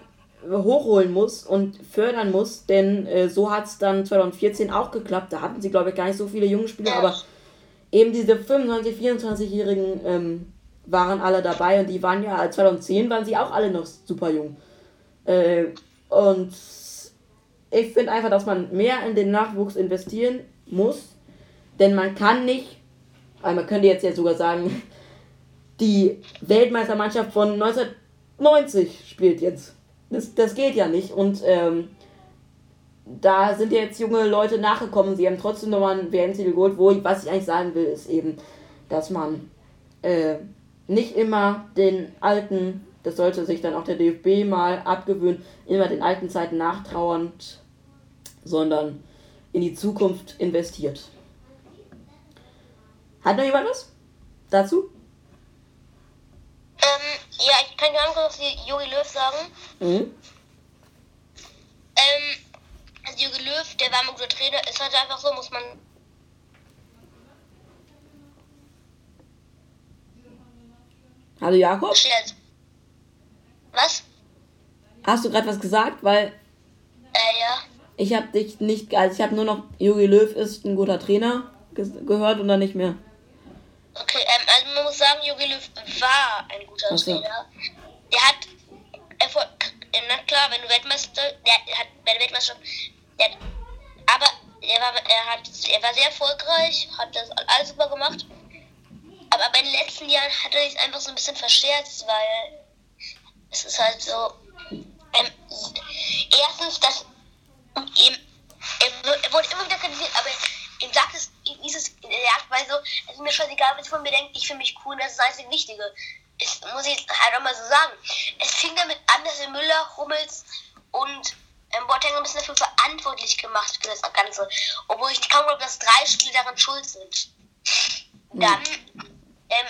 hochholen muss und fördern muss, denn äh, so hat es dann 2014 auch geklappt. Da hatten sie, glaube ich, gar nicht so viele junge Spieler, aber eben diese 25-, 24-Jährigen ähm, waren alle dabei und die waren ja, 2010 waren sie auch alle noch super jung. Äh, und ich finde einfach, dass man mehr in den Nachwuchs investieren muss, denn man kann nicht, also man könnte jetzt ja sogar sagen, [LAUGHS] die Weltmeistermannschaft von 1990 spielt jetzt. Das, das geht ja nicht. Und ähm, da sind ja jetzt junge Leute nachgekommen. Sie haben trotzdem nochmal ein WM-Titel geholt. Wo was ich eigentlich sagen will, ist eben, dass man äh, nicht immer den alten, das sollte sich dann auch der DFB mal abgewöhnen, immer den alten Zeiten nachtrauernd, sondern in die Zukunft investiert. Hat noch jemand was dazu? Ähm, ja, ich kann ganz kurz Jogi Löw sagen. Mhm. Ähm, also Jogi Löw, der war ein guter Trainer, ist halt einfach so, muss man. Hallo Jakob? Was? Hast du gerade was gesagt? Weil. Äh, ja. Ich habe dich nicht. Also, ich habe nur noch Jogi Löw ist ein guter Trainer gehört und dann nicht mehr. Okay, ähm, also man muss sagen, Jogi Löw war ein guter so. Trainer. Der hat Erfolg. Na klar, wenn du Weltmeister, der hat bei der Weltmeisterschaft, der hat, aber er war, er hat, er war sehr erfolgreich, hat das alles super gemacht. Aber bei den letzten Jahren hat er sich einfach so ein bisschen verscherzt, weil es ist halt so. Ähm, erstens, dass ihm, er, er wurde immer wieder kritisiert, aber ihm sagt es, ist es in der Art Weise, es ist mir scheißegal, was von mir denkt, ich finde mich cool und das ist das einzige Wichtige. Es, muss ich halt auch mal so sagen. Es fing damit an, dass er Müller, Hummels und ähm, Boateng ein bisschen dafür verantwortlich gemacht für das Ganze. Obwohl ich kaum glaube, dass drei Spiele daran schuld sind. Mhm. Dann ähm,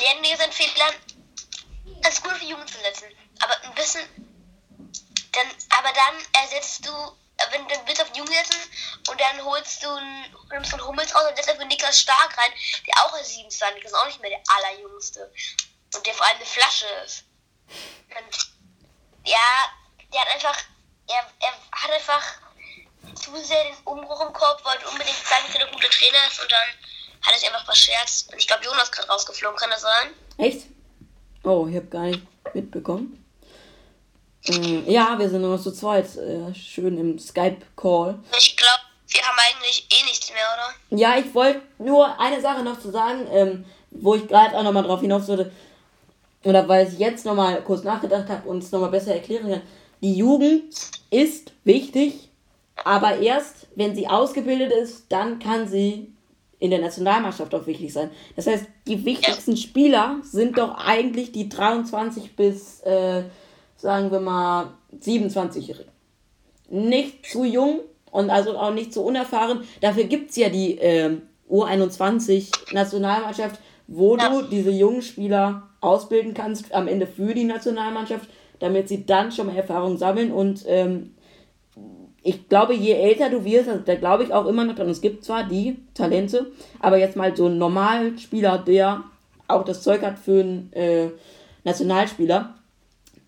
lernen wir seinen Fehler, das gut für Jugend zu setzen. Aber ein bisschen, dann, aber dann ersetzt du wenn du willst auf Jung setzen und dann holst du einen, nimmst einen Hummels aus und setzt einfach Niklas Stark rein, der auch ist 27 ist, auch nicht mehr der allerjüngste. Und der vor allem eine Flasche ist. Und ja, der hat einfach, er, er hat einfach zu sehr den Umbruch im Kopf, wollte unbedingt zeigen, dass er ein guter Trainer ist und dann hat er sich einfach verscherzt. Und ich glaube, Jonas ist gerade rausgeflogen, kann das sein? Echt? Oh, ich habe gar nicht mitbekommen. Mm, ja, wir sind nur noch zu zweit. Äh, schön im Skype-Call. Ich glaube, wir haben eigentlich eh nichts mehr, oder? Ja, ich wollte nur eine Sache noch zu sagen, ähm, wo ich gerade auch nochmal drauf hinaus würde. Oder weil ich jetzt nochmal kurz nachgedacht habe und es nochmal besser erklären kann. Die Jugend ist wichtig, aber erst, wenn sie ausgebildet ist, dann kann sie in der Nationalmannschaft auch wichtig sein. Das heißt, die wichtigsten Spieler sind doch eigentlich die 23 bis äh, sagen wir mal, 27-Jährige. Nicht zu jung, und also auch nicht so unerfahren. Dafür gibt es ja die äh, U21-Nationalmannschaft, wo Ja. du diese jungen Spieler ausbilden kannst, am Ende für die Nationalmannschaft, damit sie dann schon mal Erfahrung sammeln. Und ähm, ich glaube, je älter du wirst, also da glaube ich auch immer noch dran, es gibt zwar die Talente, aber jetzt mal so einen normalen Spieler, der auch das Zeug hat für einen äh, Nationalspieler,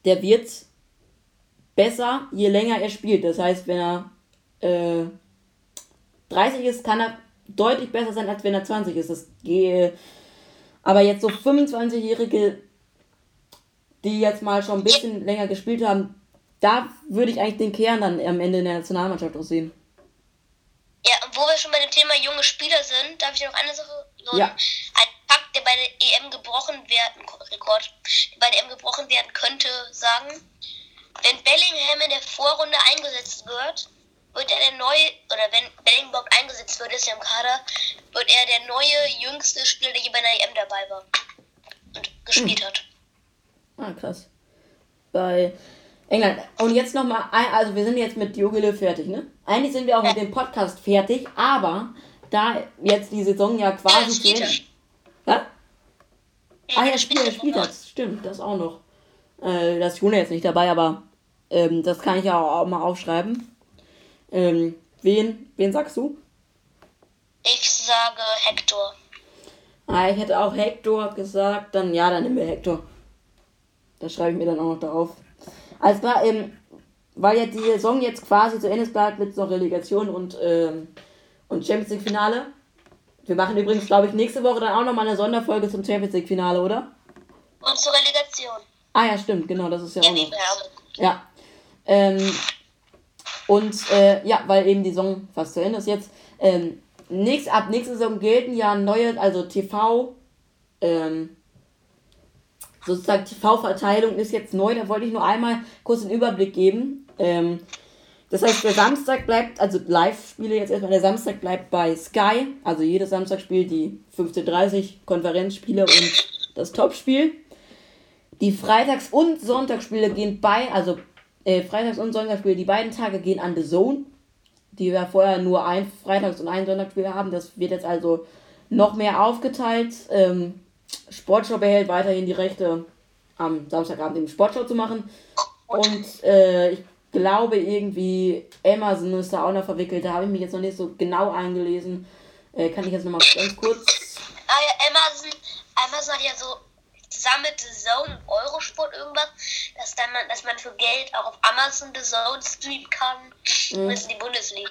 der wird besser, je länger er spielt. Das heißt, wenn er äh, 30 ist, kann er deutlich besser sein, als wenn er 20 ist. Das gehe. Aber jetzt so 25-Jährige, die jetzt mal schon ein bisschen länger gespielt haben, da würde ich eigentlich den Kern dann am Ende in der Nationalmannschaft auch sehen. Ja, und wo wir schon bei dem Thema junge Spieler sind, darf ich noch eine Sache, so Ja. ein Fakt, der bei der EM gebrochen werden, Rekord, der bei der EM gebrochen werden könnte, sagen, wenn Bellingham in der Vorrunde eingesetzt wird, wird er der neue, oder wenn Bellingham überhaupt eingesetzt wird, ist ja im Kader, wird er der neue, jüngste Spieler, der je bei einer EM dabei war und gespielt hat. Ah, krass. Bei England. Und jetzt nochmal, also wir sind jetzt mit Jogi Löw fertig, ne? Eigentlich sind wir auch mit dem Podcast fertig, aber da jetzt die Saison ja Ja, quasi Ende- er. Ja? Ah ja, spielt, er spielt das. Stimmt, das auch noch. Äh, das ist jetzt nicht dabei, aber ähm, das kann ich ja auch, mal aufschreiben. Ähm, wen, wen sagst du? Ich sage Hector. Ah, ich hätte auch Hector gesagt, dann ja, dann nehmen wir Hector. Das schreibe ich mir dann auch noch darauf. Alles klar, ähm, weil jetzt die Saison jetzt quasi zu Ende ist, bleibt jetzt noch Relegation und, ähm, und Champions League Finale. Wir machen übrigens, glaube ich, nächste Woche dann auch nochmal eine Sonderfolge zum Champions League Finale, oder? Und zur Relegation. Ah ja, stimmt, genau, das ist ja Ja, auch noch. Ja. Ähm, und äh, ja, weil eben die Saison fast zu Ende ist jetzt. Ähm, nächst, ab nächster Saison gelten ja neue, also TV, ähm, sozusagen TV-Verteilung ist jetzt neu. Da wollte ich nur einmal kurz einen Überblick geben. Ähm, das heißt, der Samstag bleibt, also Live-Spiele jetzt erstmal, der Samstag bleibt bei Sky. Also jedes Samstag spielt die 15.30 Konferenzspiele und das Topspiel. Die Freitags- und Sonntagsspiele gehen bei, also äh, Freitags- und Sonntagsspiele, die beiden Tage gehen an The Zone, die wir vorher nur ein Freitags- und ein Sonntagsspiel haben. Das wird jetzt also noch mehr aufgeteilt. Ähm, Sportschau behält weiterhin die Rechte, am Samstagabend im Sportschau zu machen. Und äh, ich glaube irgendwie, Amazon ist da auch noch verwickelt. Da habe ich mich jetzt noch nicht so genau eingelesen. Äh, kann ich jetzt nochmal ganz kurz. Ah ja, Amazon, Amazon hat ja so zusammen mit The Zone und Eurosport irgendwas, dass, dann man, dass man für Geld auch auf Amazon The Zone streamen kann. Und das ist die Bundesliga.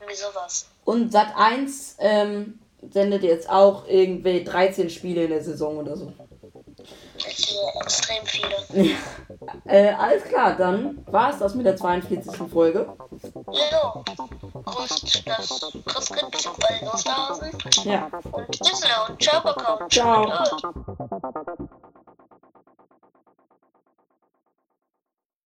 Irgendwie sowas. Und Sat 1 ähm, sendet jetzt auch irgendwie 13 Spiele in der Saison oder so. Das sind ja extrem viele. Äh, alles klar, dann war es das mit der 42. Folge. Ja. Grüßt das Christkind bzw. Osterhausen Ja. und Grüße und ciao, Kakao. Ciao. Tschö.